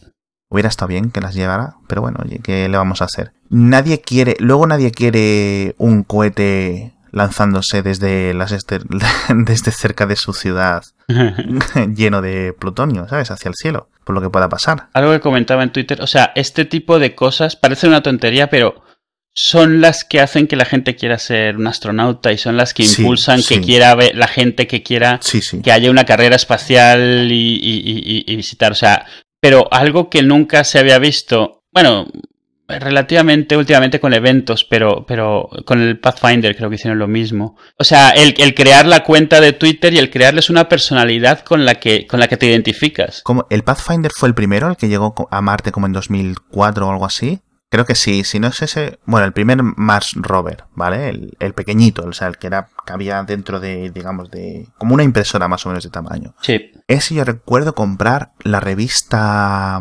Hubiera estado bien que las llevara, pero bueno, oye, ¿qué le vamos a hacer? Nadie quiere, luego nadie quiere un cohete lanzándose desde las ester- desde cerca de su ciudad lleno de plutonio, ¿sabes? Hacia el cielo, por lo que pueda pasar. Algo que comentaba en Twitter, o sea, este tipo de cosas parece una tontería, pero son las que hacen que la gente quiera ser un astronauta y son las que Sí, impulsan que quiera ver la gente que quiera Sí, sí. que haya una carrera espacial y, y- y- y visitar. O sea, pero algo que nunca se había visto, bueno, relativamente últimamente con eventos, pero, pero con el Pathfinder creo que hicieron lo mismo. O sea, el, el crear la cuenta de Twitter y el crearles una personalidad con la que, con la que te identificas. Como el Pathfinder fue el primero, el que llegó a Marte como en 2004 o algo así. Creo que sí, si no es ese, bueno, el primer Mars Rover, ¿vale? El, el pequeñito, o sea, el que era, cabía dentro de, digamos, de, como una impresora más o menos de tamaño. Sí. Ese yo recuerdo comprar la revista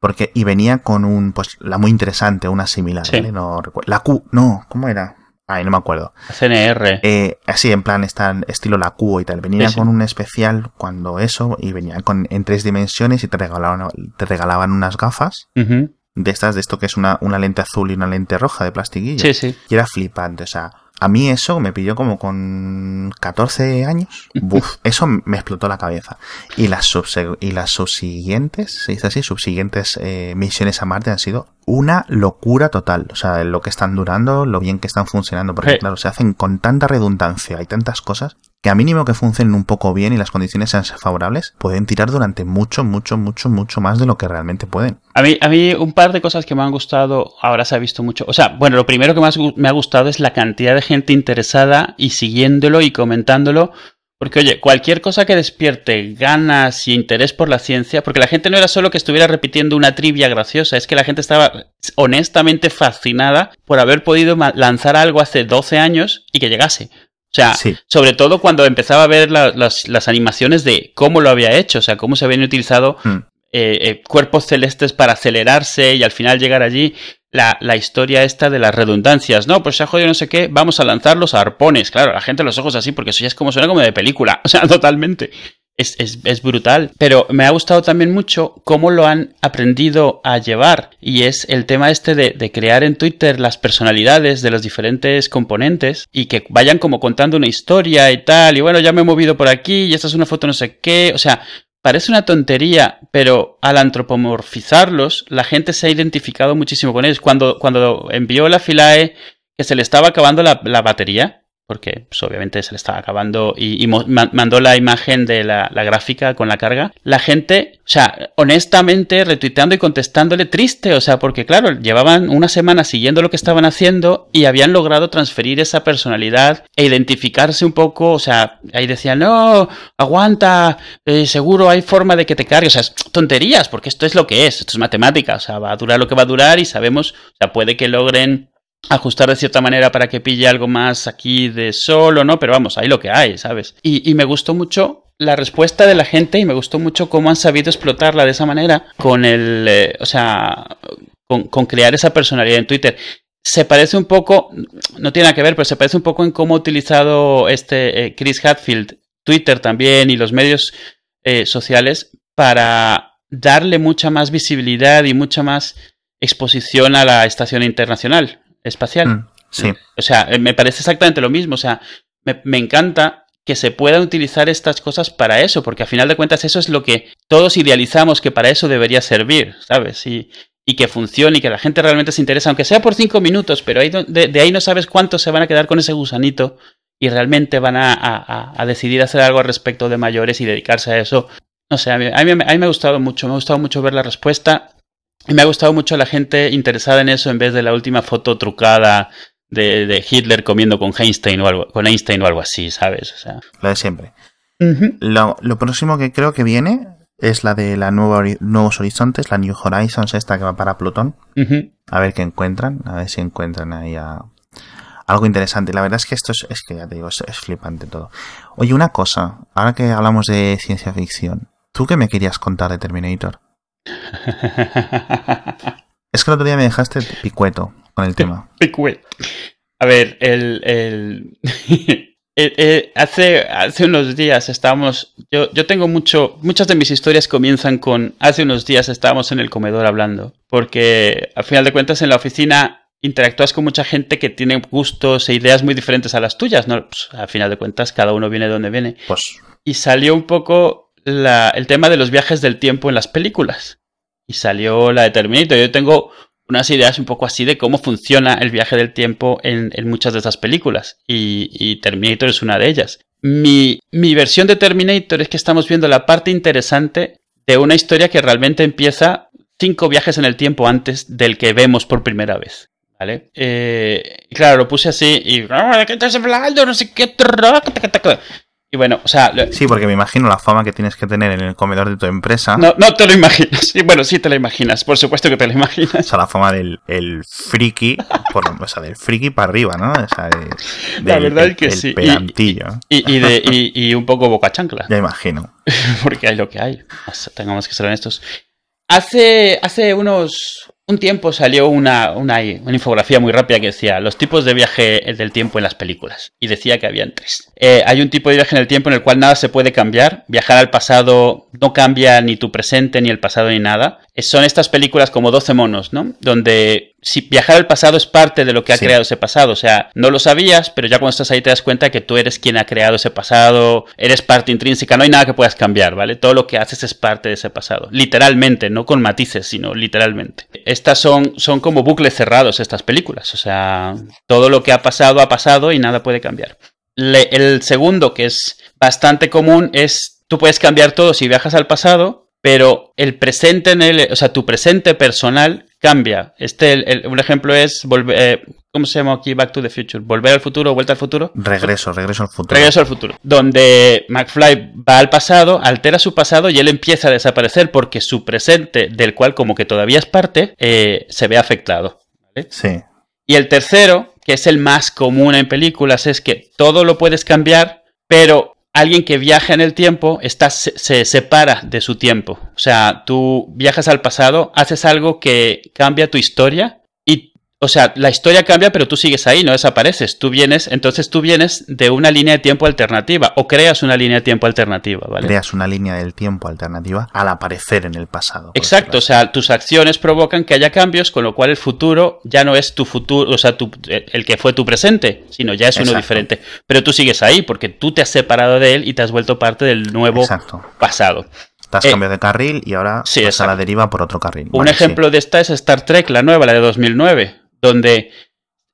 porque y venía con un pues la muy interesante, una similar, Sí. ¿vale? No recuerdo. La Q, no, ¿cómo era? Ay, no me acuerdo. CNR. Eh, así en plan está estilo la Q y tal. Venía Sí, sí. con un especial cuando eso y venía con en tres dimensiones y te regalaban te regalaban unas gafas Ujú. De estas de esto que es una, una lente azul y una lente roja de plastiquillo. Sí, sí. Y era flipante, o sea, a mí eso me pilló como con 14 años. Buf, eso me explotó la cabeza. Y las, y las subsiguientes, se dice así, subsiguientes eh, misiones a Marte han sido una locura total. O sea, lo que están durando, lo bien que están funcionando. Porque, Sí. claro, se hacen con tanta redundancia, hay tantas cosas, que a mínimo que funcionen un poco bien y las condiciones sean favorables, pueden tirar durante mucho, mucho, mucho, mucho más de lo que realmente pueden. A mí, a mí un par de cosas que me han gustado, ahora se ha visto mucho. O sea, bueno, lo primero que más me ha gustado es la cantidad de gente interesada y siguiéndolo y comentándolo. Porque, oye, cualquier cosa que despierte ganas y interés por la ciencia, porque la gente no era solo que estuviera repitiendo una trivia graciosa, es que la gente estaba honestamente fascinada por haber podido lanzar algo hace 12 años y que llegase. O sea, Sí. sobre todo cuando empezaba a ver la- las, las animaciones de cómo lo había hecho, o sea, cómo se habían utilizado Mm. eh, eh, cuerpos celestes para acelerarse y al final llegar allí. La, la historia esta de las redundancias. No, pues se ha jodido no sé qué, vamos a lanzar los arpones. Claro, la gente los ojos así porque eso ya es como suena como de película. O sea, totalmente. Es, es, es brutal. Pero me ha gustado también mucho cómo lo han aprendido a llevar. Y es el tema este de, de crear en Twitter las personalidades de los diferentes componentes y que vayan como contando una historia y tal. Y bueno, ya me he movido por aquí y esta es una foto no sé qué. O sea, Parece una tontería, pero al antropomorfizarlos, la gente se ha identificado muchísimo con ellos. Cuando, cuando envió la Filae que se le estaba acabando la, la batería, porque pues, obviamente se le estaba acabando y, mandó la imagen de la, la gráfica con la carga, la gente, o sea, honestamente retuiteando y contestándole triste, o sea, porque claro, llevaban una semana siguiendo lo que estaban haciendo y habían logrado transferir esa personalidad e identificarse un poco, o sea, ahí decían, no, aguanta, eh, seguro hay forma de que te cargue, o sea, es tonterías, porque esto es lo que es, esto es matemática, o sea, va a durar lo que va a durar y sabemos, o sea, puede que logren ajustar de cierta manera para que pille algo más aquí de solo, ¿no? Pero vamos, hay lo que hay, ¿sabes? Y, me gustó mucho la respuesta de la gente y me gustó mucho cómo han sabido explotarla de esa manera con el, eh, o sea, con, crear esa personalidad en Twitter. Se parece un poco, no tiene nada que ver, pero se parece un poco en cómo ha utilizado este eh, Chris Hadfield Twitter también y los medios eh, sociales para darle mucha más visibilidad y mucha más exposición a la estación internacional espacial. Mm, sí. O sea, eh, me parece exactamente lo mismo. O sea, me, me encanta que se puedan utilizar estas cosas para eso, porque a final de cuentas eso es lo que todos idealizamos que para eso debería servir, ¿sabes? Y, y que funcione y que la gente realmente se interesa, aunque sea por cinco minutos, pero ahí, de, de ahí no sabes cuántos se van a quedar con ese gusanito y realmente van a, a, a, decidir hacer algo al respecto de mayores y dedicarse a eso. No sé, a mí, a, mí, a mí, me ha gustado mucho, me ha gustado mucho ver la respuesta me ha gustado mucho la gente interesada en eso en vez de la última foto trucada de, de Hitler comiendo con Einstein o algo, con Einstein o algo así, ¿sabes? O sea, lo de siempre. Uh -huh. lo, lo, próximo que creo que viene es la de la nueva Nuevos Horizontes, la New Horizons, esta que va para Plutón. Uh -huh. A ver qué encuentran, a ver si encuentran ahí a... algo interesante. La verdad es que esto es, es que ya te digo, es, es, flipante todo. Oye, una cosa, ahora que hablamos de ciencia ficción, ¿tú qué me querías contar de Terminator? es que el otro día me dejaste picueto con el tema. Picueto. A ver, el... el... Eh, eh, hace, hace unos días estábamos. Yo, yo tengo mucho. Muchas de mis historias comienzan con. Hace unos días estábamos en el comedor hablando. Porque al final de cuentas en la oficina interactúas con mucha gente que tiene gustos e ideas muy diferentes a las tuyas, ¿no? Pues, al final de cuentas, cada uno viene de donde viene. Pues. Y salió un poco el tema de los viajes del tiempo en las películas. Y salió la de Terminator. Yo tengo unas ideas un poco así de cómo funciona el viaje del tiempo en, muchas de esas películas. Y, Terminator es una de ellas. Mi, mi versión de Terminator es que estamos viendo la parte interesante de una historia que realmente empieza cinco viajes en el tiempo antes del que vemos por primera vez. ¿Vale? Eh, claro, lo puse así y. Y bueno, o sea. Sí, porque me imagino la fama que tienes que tener en el comedor de tu empresa. No, no te lo imaginas. Y bueno, sí te lo imaginas. Por supuesto que te lo imaginas. O sea, la fama del el friki, por, o sea, del friki para arriba, ¿no? O sea, de, la verdad es que el sí. Pedantillo. Y, y, y, de, y, y un poco boca chancla. Ya imagino. porque hay lo que hay. O sea, tengamos que ser honestos. Hace, hace unos, un tiempo salió una, una, una, infografía muy rápida que decía los tipos de viaje del tiempo en las películas. Y decía que habían tres. Eh, hay un tipo de viaje en el tiempo en el cual nada se puede cambiar. Viajar al pasado no cambia ni tu presente, ni el pasado, ni nada. Eh, son estas películas como 12 monos, ¿no? Donde si viajar al pasado es parte de lo que ha sí. creado ese pasado. O sea, no lo sabías, pero ya cuando estás ahí te das cuenta que tú eres quien ha creado ese pasado, eres parte intrínseca, no hay nada que puedas cambiar, ¿vale? Todo lo que haces es parte de ese pasado. Literalmente, no con matices, sino literalmente. Estas son, son como bucles cerrados, estas películas. O sea, todo lo que ha pasado ha pasado y nada puede cambiar. Le, el segundo, que es bastante común, es tú puedes cambiar todo si viajas al pasado, pero el presente en el, o sea, tu presente personal cambia. Este, el, el, un ejemplo es, volver, eh, ¿cómo se llama aquí? Back to the Future. Volver al futuro, vuelta al futuro. Regreso, regreso al futuro. Regreso al futuro. Donde McFly va al pasado, altera su pasado y él empieza a desaparecer porque su presente, del cual como que todavía es parte, eh, se ve afectado. ¿vale? Sí. Y el tercero, que es el más común en películas, es que todo lo puedes cambiar, pero alguien que viaja en el tiempo está, se, se, separa de su tiempo. O sea, tú viajas al pasado, haces algo que cambia tu historia o sea, la historia cambia, pero tú sigues ahí, no desapareces. Tú vienes, entonces tú vienes de una línea de tiempo alternativa o creas una línea de tiempo alternativa, ¿vale? Creas una línea del tiempo alternativa al aparecer en el pasado. Exacto, o sea, tus acciones provocan que haya cambios, con lo cual el futuro ya no es tu futuro, o sea, tu, el que fue tu presente, sino ya es Exacto. uno diferente. Pero tú sigues ahí porque tú te has separado de él y te has vuelto parte del nuevo Exacto. pasado. Te has eh, cambiado de carril y ahora sí, vas a la deriva por otro carril. Un vale, ejemplo sí. de esta es Star Trek, la nueva, la de 2009 donde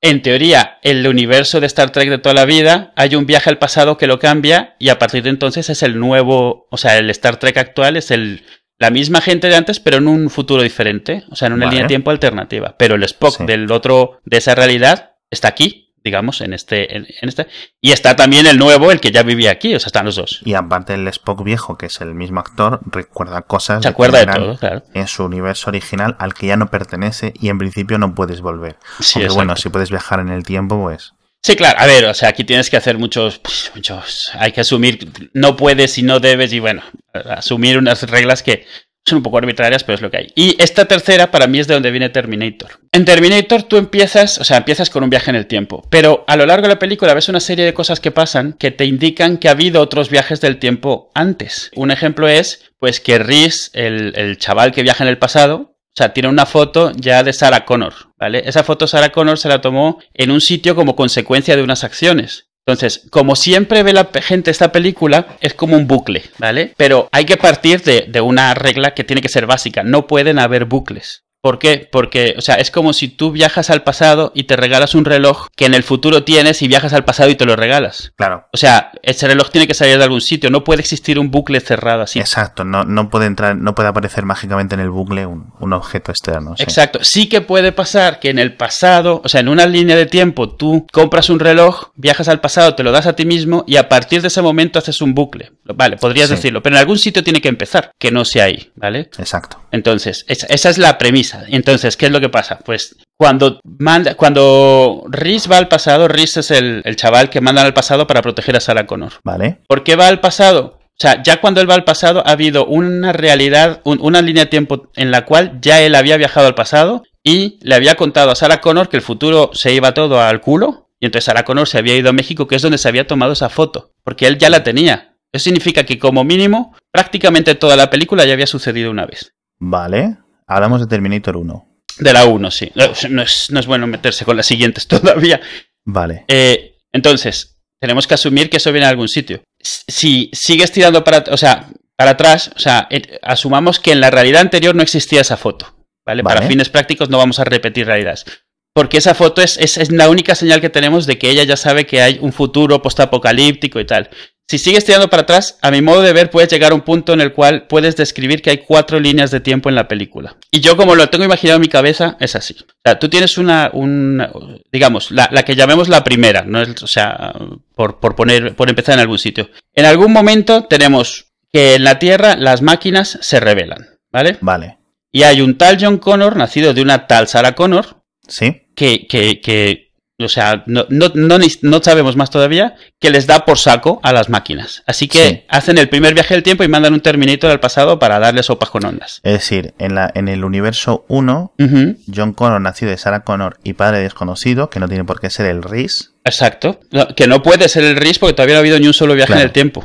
en teoría el universo de Star Trek de toda la vida hay un viaje al pasado que lo cambia y a partir de entonces es el nuevo, o sea, el Star Trek actual es el la misma gente de antes pero en un futuro diferente, o sea, en una vale. línea de tiempo alternativa, pero el Spock sí. del otro de esa realidad está aquí digamos, en este, en, en, este. Y está también el nuevo, el que ya vivía aquí, o sea, están los dos. Y aparte el Spock viejo, que es el mismo actor, recuerda cosas Se acuerda de todo, claro. en su universo original al que ya no pertenece y en principio no puedes volver. Sí, Aunque bueno, si puedes viajar en el tiempo, pues. Sí, claro, a ver, o sea, aquí tienes que hacer muchos, pues, muchos, hay que asumir, no puedes y no debes y bueno, asumir unas reglas que son un poco arbitrarias, pero es lo que hay. Y esta tercera para mí es de donde viene Terminator. En Terminator tú empiezas, o sea, empiezas con un viaje en el tiempo, pero a lo largo de la película ves una serie de cosas que pasan que te indican que ha habido otros viajes del tiempo antes. Un ejemplo es, pues, que Rhys, el, el chaval que viaja en el pasado, o sea, tiene una foto ya de Sarah Connor, ¿vale? Esa foto Sarah Connor se la tomó en un sitio como consecuencia de unas acciones. Entonces, como siempre ve la gente esta película, es como un bucle, ¿vale? Pero hay que partir de, de, una regla que tiene que ser básica. No pueden haber bucles. ¿Por qué? Porque, o sea, es como si tú viajas al pasado y te regalas un reloj que en el futuro tienes y viajas al pasado y te lo regalas. Claro. O sea, ese reloj tiene que salir de algún sitio, no puede existir un bucle cerrado así. Exacto, no, no puede entrar, no puede aparecer mágicamente en el bucle un, un objeto externo. sí. Exacto. Sí que puede pasar que en el pasado, o sea, en una línea de tiempo, tú compras un reloj, viajas al pasado, te lo das a ti mismo y a partir de ese momento haces un bucle. Vale, podrías Sí. decirlo, pero en algún sitio tiene que empezar, que no sea ahí, ¿vale? Exacto. Entonces, esa, esa es la premisa. Entonces, ¿qué es lo que pasa? Pues cuando manda, cuando Rhys va al pasado, Rhys es el, el chaval que mandan al pasado para proteger a Sarah Connor. Vale. ¿Por qué va al pasado? O sea, ya cuando él va al pasado ha habido una realidad, un- una línea de tiempo en la cual ya él había viajado al pasado y le había contado a Sarah Connor que el futuro se iba todo al culo. Y entonces Sarah Connor se había ido a México, que es donde se había tomado esa foto. Porque él ya la tenía. Eso significa que como mínimo prácticamente toda la película ya había sucedido una vez. Vale. Hablamos de Terminator 1. De la 1, sí. No, es, no es bueno meterse con las siguientes todavía. Vale. Eh, entonces, tenemos que asumir que eso viene de algún sitio. Si sigues tirando para, o sea, para atrás, o sea, asumamos que en la realidad anterior no existía esa foto. ¿vale? Vale. Para fines prácticos no vamos a repetir realidades. Porque esa foto es, es, es la única señal que tenemos de que ella ya sabe que hay un futuro postapocalíptico y tal. Si sigues tirando para atrás, a mi modo de ver, puedes llegar a un punto en el cual puedes describir que hay cuatro líneas de tiempo en la película. Y yo, como lo tengo imaginado en mi cabeza, es así. O sea, tú tienes una, una digamos, la, la que llamemos la primera, ¿no? O sea, por, por poner, por empezar en algún sitio. En algún momento tenemos que en la Tierra las máquinas se rebelan, ¿vale? Vale. Y hay un tal John Connor, nacido de una tal Sarah Connor, ¿Sí? que, que, que o sea, no, no, no, no sabemos más todavía, que les da por saco a las máquinas. Así que Sí. hacen el primer viaje del tiempo y mandan un Terminator al pasado para darle sopas con ondas. Es decir, en, la, en el universo 1, Ujú, John Connor, nacido de Sarah Connor y padre desconocido, que no tiene por qué ser el Rhys. Exacto. Que no puede ser el RIS porque todavía no ha habido ni un solo viaje Claro. en el tiempo.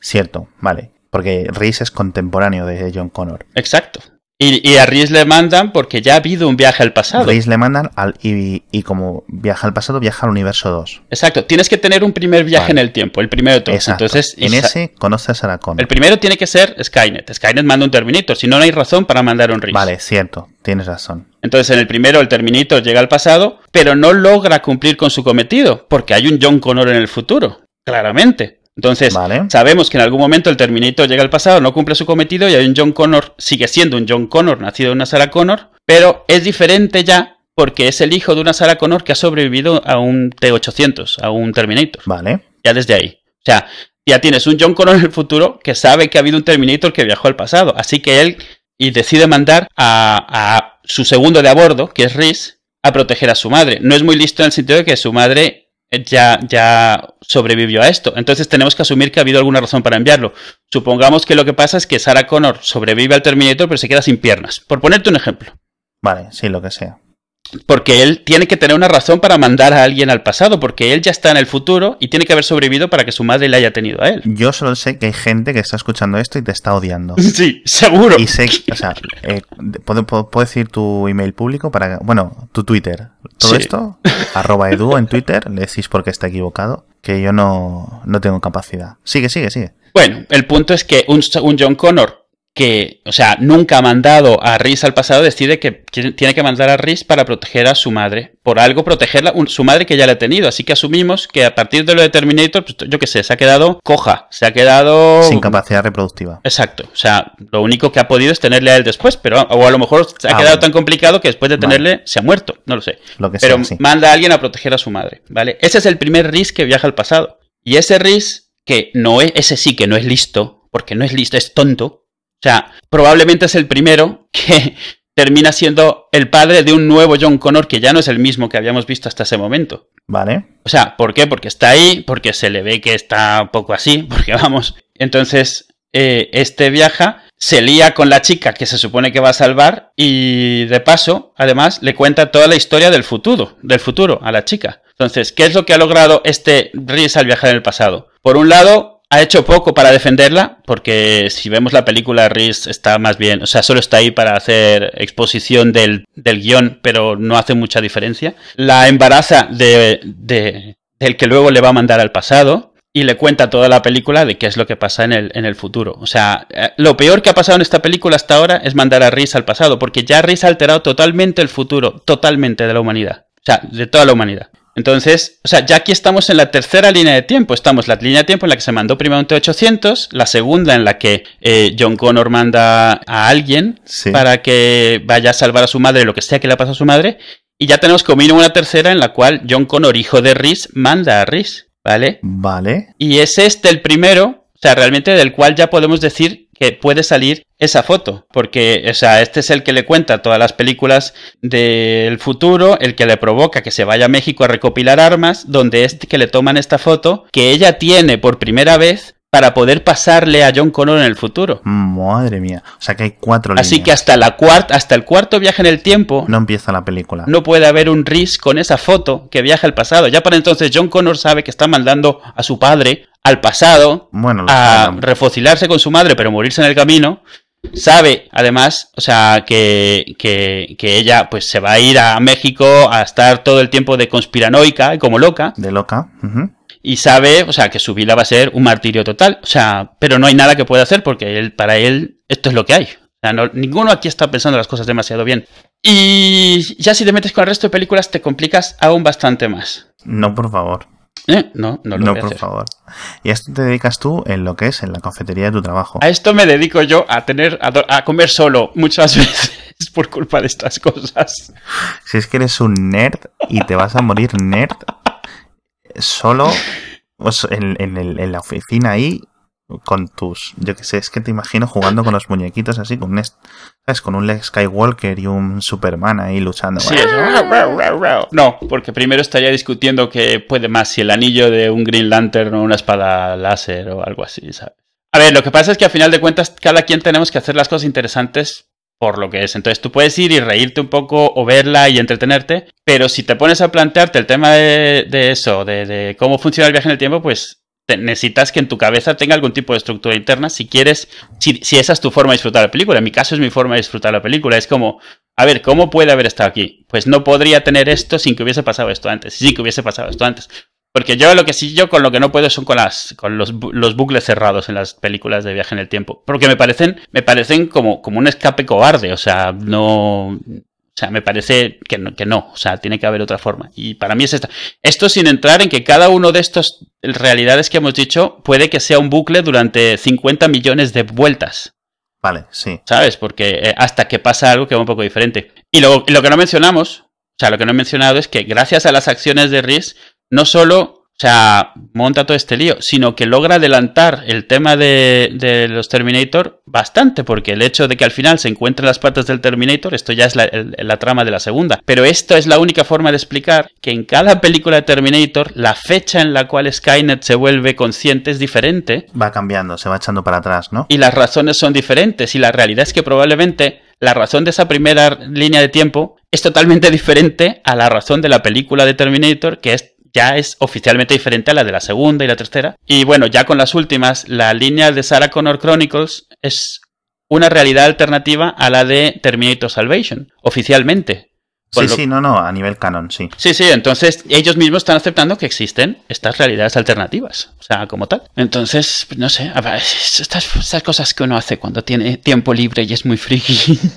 Cierto, vale. Porque Rhys es contemporáneo de John Connor. Exacto. Y, y a Rhys le mandan porque ya ha habido un viaje al pasado. Rhys le mandan al, y, y como viaja al pasado, viaja al universo 2. Exacto. Tienes que tener un primer viaje Vale. en el tiempo, el primero de todos. Exacto. Entonces, en ese conoce a Sarah Connor. el primero tiene que ser Skynet. Skynet manda un Terminator, si no, no hay razón para mandar un RIS. Vale, cierto, tienes razón. Entonces, en el primero, el Terminator llega al pasado, pero no logra cumplir con su cometido, porque hay un John Connor en el futuro, claramente. Entonces, Vale. sabemos que en algún momento el Terminator llega al pasado, no cumple su cometido y hay un John Connor, sigue siendo un John Connor nacido de una Sarah Connor, pero es diferente ya porque es el hijo de una Sarah Connor que ha sobrevivido a un T-800, a un Terminator. Vale, Ya desde ahí. O sea, ya tienes un John Connor en el futuro que sabe que ha habido un Terminator que viajó al pasado. Así que él y decide mandar a, a su segundo de a bordo, que es Rhys, a proteger a su madre. No es muy listo en el sentido de que su madre ya, ya sobrevivió a esto. Entonces tenemos que asumir que ha habido alguna razón para enviarlo. Supongamos que lo que pasa es que Sarah Connor sobrevive al Terminator pero se queda sin piernas. Por ponerte un ejemplo. vale, sí, lo que sea. Porque él tiene que tener una razón para mandar a alguien al pasado, porque él ya está en el futuro y tiene que haber sobrevivido para que su madre le haya tenido a él. Yo solo sé que hay gente que está escuchando esto y te está odiando. Sí, seguro. Y sé, o sea, eh, ¿puedo, puedo- puedo decir tu email público para, bueno, tu Twitter. Todo Sí. esto, arroba edu en Twitter, le decís porque está equivocado, que yo no, no tengo capacidad. Sigue, sigue, sigue. Bueno, el punto es que un, un John Connor que, o sea, nunca ha mandado a Rhys al pasado, decide que tiene que mandar a Rhys para proteger a su madre. Por algo protegerla, su madre que ya la ha tenido. Así que asumimos que a partir de lo de Terminator, pues, yo qué sé, se ha quedado coja, se ha quedado... Sin capacidad reproductiva. Exacto, o sea, lo único que ha podido es tenerle a él después, pero o a lo mejor se ha Ah, quedado bueno. tan complicado que después de Vale. tenerle se ha muerto, no lo sé. Lo que Pero sea, sí. manda a alguien a proteger a su madre, ¿vale? Ese es el primer Riz que viaja al pasado. Y ese Riz, que no es, ese sí que no es listo, porque no es listo, es tonto. O sea, probablemente es el primero que termina siendo el padre de un nuevo John Connor que ya no es el mismo que habíamos visto hasta ese momento. Vale. O sea, ¿por qué? Porque está ahí, porque se le ve que está un poco así, porque vamos. Entonces, eh, este viaja, se lía con la chica que se supone que va a salvar y de paso, además, le cuenta toda la historia del futuro, del futuro a la chica. Entonces, ¿qué es lo que ha logrado este Rhys al viajar en el pasado? Por un lado, ha hecho poco para defenderla, porque si vemos la película, Rhys está más bien, o sea, solo está ahí para hacer exposición del, del guion, pero no hace mucha diferencia. La embaraza de, de- del que luego le va a mandar al pasado. y le cuenta toda la película de qué es lo que pasa en el, en el futuro. O sea, eh, lo peor que ha pasado en esta película hasta ahora es mandar a Rhys al pasado, porque ya Rhys ha alterado totalmente el futuro, totalmente de la humanidad. O sea, de toda la humanidad. Entonces, o sea, ya aquí estamos en la tercera línea de tiempo. Estamos en la línea de tiempo en la que se mandó primero un T-800, la segunda en la que eh, John Connor manda a alguien Sí. para que vaya a salvar a su madre, lo que sea que le pasa a su madre. Y ya tenemos como mínimo una tercera en la cual John Connor, hijo de Rhys, manda a Rhys, ¿vale? Vale. Y es este el primero, o sea, realmente del cual ya podemos decir que puede salir esa foto, porque, o sea, este es el que le cuenta todas las películas del futuro, el que le provoca que se vaya a México a recopilar armas, donde es que le toman esta foto que ella tiene por primera vez para poder pasarle a John Connor en el futuro. Madre mía. O sea que hay cuatro Así que líneas. hasta la cuarta, hasta el cuarto viaje en el tiempo, No empieza la película. no puede haber un Rhys con esa foto que viaja al pasado. Ya para entonces John Connor sabe que está mandando a su padre al pasado Bueno, a saben. refocilarse con su madre pero morirse en el camino. Sabe, además, o sea, que, que, que ella pues se va a ir a México a estar todo el tiempo de conspiranoica y como loca. de loca. Y sabe, o sea, que su vida va a ser un martirio total. O sea, pero no hay nada que pueda hacer porque él, para él esto es lo que hay. O sea, no- ninguno aquí está pensando las cosas demasiado bien. Y ya si te metes con el resto de películas te complicas aún bastante más. No, por favor. ¿Eh? No, no lo No, voy a por hacer. favor. Y a esto te dedicas tú en lo que es, en la cafetería de tu trabajo. A esto me dedico yo a tener a, a comer solo muchas veces por culpa de estas cosas. Si es que eres un nerd y te vas a morir nerd solo pues, en, en el- en la oficina ahí con tus... Yo qué sé, es que te imagino jugando con los muñequitos así, con un, ¿sabes? Con un Skywalker y un Superman ahí luchando. Sí, eso. No, porque primero estaría discutiendo que puede más si el anillo de un Green Lantern o una espada láser o algo así, ¿sabes? A ver, lo que pasa es que a final de cuentas cada quien tenemos que hacer las cosas interesantes por lo que es. Entonces tú puedes ir y reírte un poco o verla y entretenerte, pero si te pones a plantearte el tema de, de eso, de, de cómo funciona el viaje en el tiempo, pues necesitas que en tu cabeza tenga algún tipo de estructura interna si quieres, si, si esa es tu forma de disfrutar la película. En mi caso es mi forma de disfrutar la película. Es como, a ver, ¿cómo puede haber estado aquí? Pues no podría tener esto sin que hubiese pasado esto antes, sin que hubiese pasado esto antes. Porque yo lo que sí, yo con lo que no puedo son con las, con los, los bucles cerrados en las películas de viaje en el tiempo. Porque me parecen, me parecen como, como un escape cobarde. O sea, no, o sea, me parece que no, que no, o sea, tiene que haber otra forma. Y para mí es esta. Esto sin entrar en que cada uno de estos realidades que hemos dicho puede que sea un bucle durante 50 millones de vueltas. Vale, sí. ¿sabes? Porque eh, hasta que pasa algo que va un poco diferente. Y lo, lo que no mencionamos, o sea, lo que no he mencionado es que gracias a las acciones de Rhys, no solo, o sea, monta todo este lío, sino que logra adelantar el tema de, de los Terminator bastante, porque el hecho de que al final se encuentren las partes del Terminator, esto ya es la, el- la trama de la segunda. Pero esto es la única forma de explicar que en cada película de Terminator, la fecha en la cual Skynet se vuelve consciente es diferente Va cambiando, se va echando para atrás, ¿no? y las razones son diferentes y la realidad es que probablemente la razón de esa primera línea de tiempo es totalmente diferente a la razón de la película de Terminator que es ya es oficialmente diferente a la de la segunda y la tercera. Y bueno, ya con las últimas, la línea de Sarah Connor Chronicles es una realidad alternativa a la de Terminator Salvation, oficialmente. Con Sí, lo- sí, no, no, a nivel canon, sí. Sí, sí, entonces ellos mismos están aceptando que existen estas realidades alternativas, o sea, como tal. Entonces, no sé, estas, estas cosas que uno hace cuando tiene tiempo libre y es muy friki.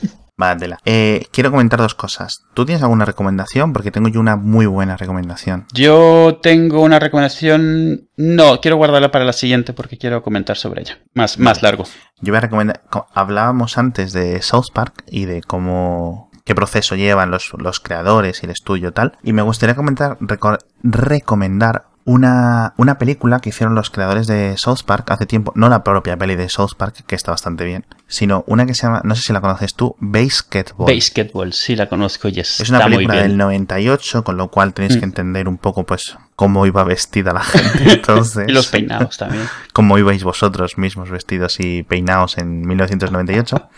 Tela. Eh, quiero comentar dos cosas. ¿Tú tienes alguna recomendación? Porque tengo yo una muy buena recomendación. Yo tengo una recomendación, no, quiero guardarla para la siguiente porque quiero comentar sobre ella, más, más largo. Yo voy a recomendar. co- Hablábamos antes de South Park y de cómo. qué proceso llevan los, los creadores y el estudio tal. Y me gustaría comentar, reco- recomendar una, una película que hicieron los creadores de South Park hace tiempo. No la propia peli de South Park, que está bastante bien. Sino una que se llama, no sé si la conoces tú, Basketball. Basketball, sí la conozco y es, Es una está muy película bien. del 98, con lo cual tenéis Mm. que entender un poco, pues, cómo iba vestida la gente entonces. Y los peinados también. Cómo ibais vosotros mismos vestidos y peinados en 1998.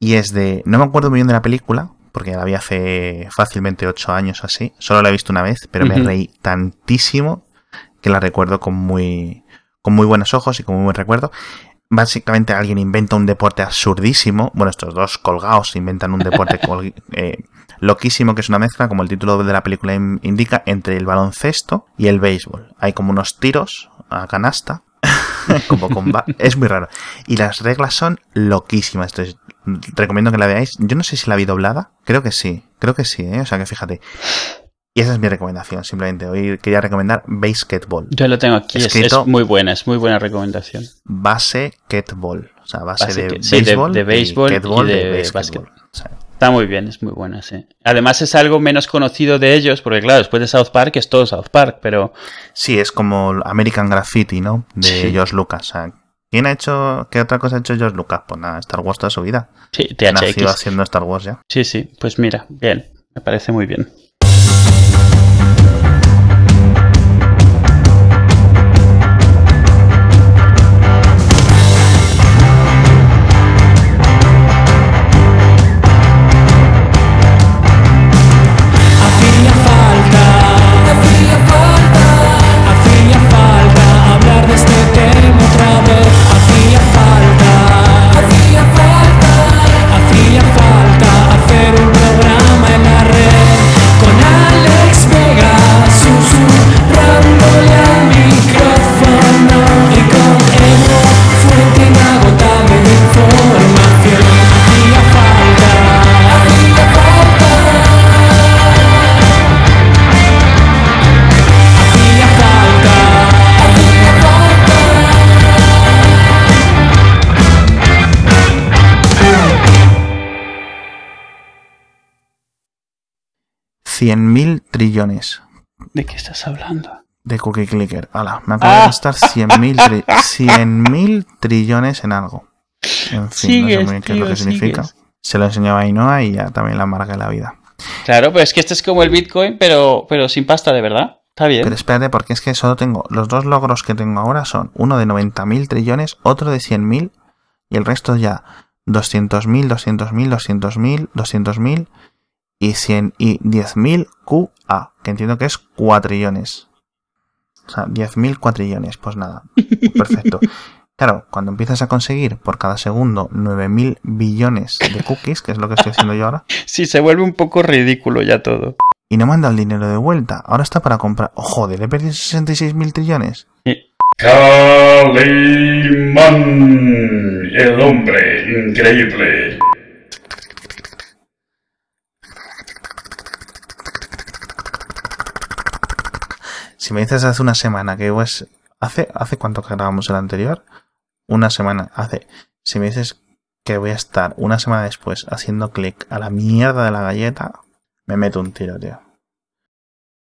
Y es de. No me acuerdo muy bien de la película, porque la vi hace fácilmente 8 años o así. Solo la he visto una vez, pero me reí tantísimo que la recuerdo con muy. con muy buenos ojos y con muy buen recuerdo. básicamente alguien inventa un deporte absurdísimo. Bueno, estos dos colgados inventan un deporte eh, loquísimo que es una mezcla, como el título de la película in- indica, entre el baloncesto y el béisbol. Hay como unos tiros a canasta. como con ba- es muy raro. Y las reglas son loquísimas. Entonces, recomiendo que la veáis. Yo no sé si la vi doblada. Creo que sí. Creo que sí, ¿eh? O sea que fíjate. Y esa es mi recomendación, simplemente. Hoy quería recomendar Basketball. Yo lo tengo aquí, es, Escrito- es muy buena, es muy buena recomendación. Basketball. O sea, base, Base de, sí, béisbol de béisbol y ketball y de de básquet. basketball. O sea, Está muy bien, es muy buena, sí. Además es algo menos conocido de ellos, porque claro, después de South Park es todo South Park, pero sí, es como American Graffiti, ¿no? De Sí. George Lucas. O sea, ¿quién ha hecho, qué otra cosa ha hecho George Lucas? Pues nada, Star Wars toda su vida. sí, Ha nacido THX. haciendo Star Wars ya. Sí, sí, pues mira, bien, me parece muy bien. 100.000 trillones. ¿De qué estás hablando? De Cookie Clicker. Ala, me acabo ah. de gastar 100.000 tri 100 trillones en algo. En fin, sigues, no sé muy bien tío, qué es lo que sigues. significa. Se lo enseñaba a Ainhoa y ya también la marca de la vida. Claro, pero es que este es como el Bitcoin, pero, pero sin pasta, de verdad. Está bien. Pero espérate, porque es que solo tengo. Los dos logros que tengo ahora son uno de 90.000 trillones, otro de 100.000 y el resto ya 200.000, 200.000, 200.000, 200.000 y 100 y 10.000 QA, que entiendo que es cuatrillones. O sea, 10.000 cuatrillones. Pues nada, perfecto. Claro, cuando empiezas a conseguir por cada segundo 9.000 billones de cookies, que es lo que estoy haciendo yo ahora, Sí, se vuelve un poco ridículo ya todo. y no manda el dinero de vuelta, ahora está para comprar. ¡Oh, joder! ¿He perdido 66.000 trillones? Calimán, el hombre increíble. Si me dices hace una semana que pues hace hace cuánto que grabamos el anterior, una semana hace. Si me dices que voy a estar una semana después haciendo clic a la mierda de la galleta, me meto un tiro, tío.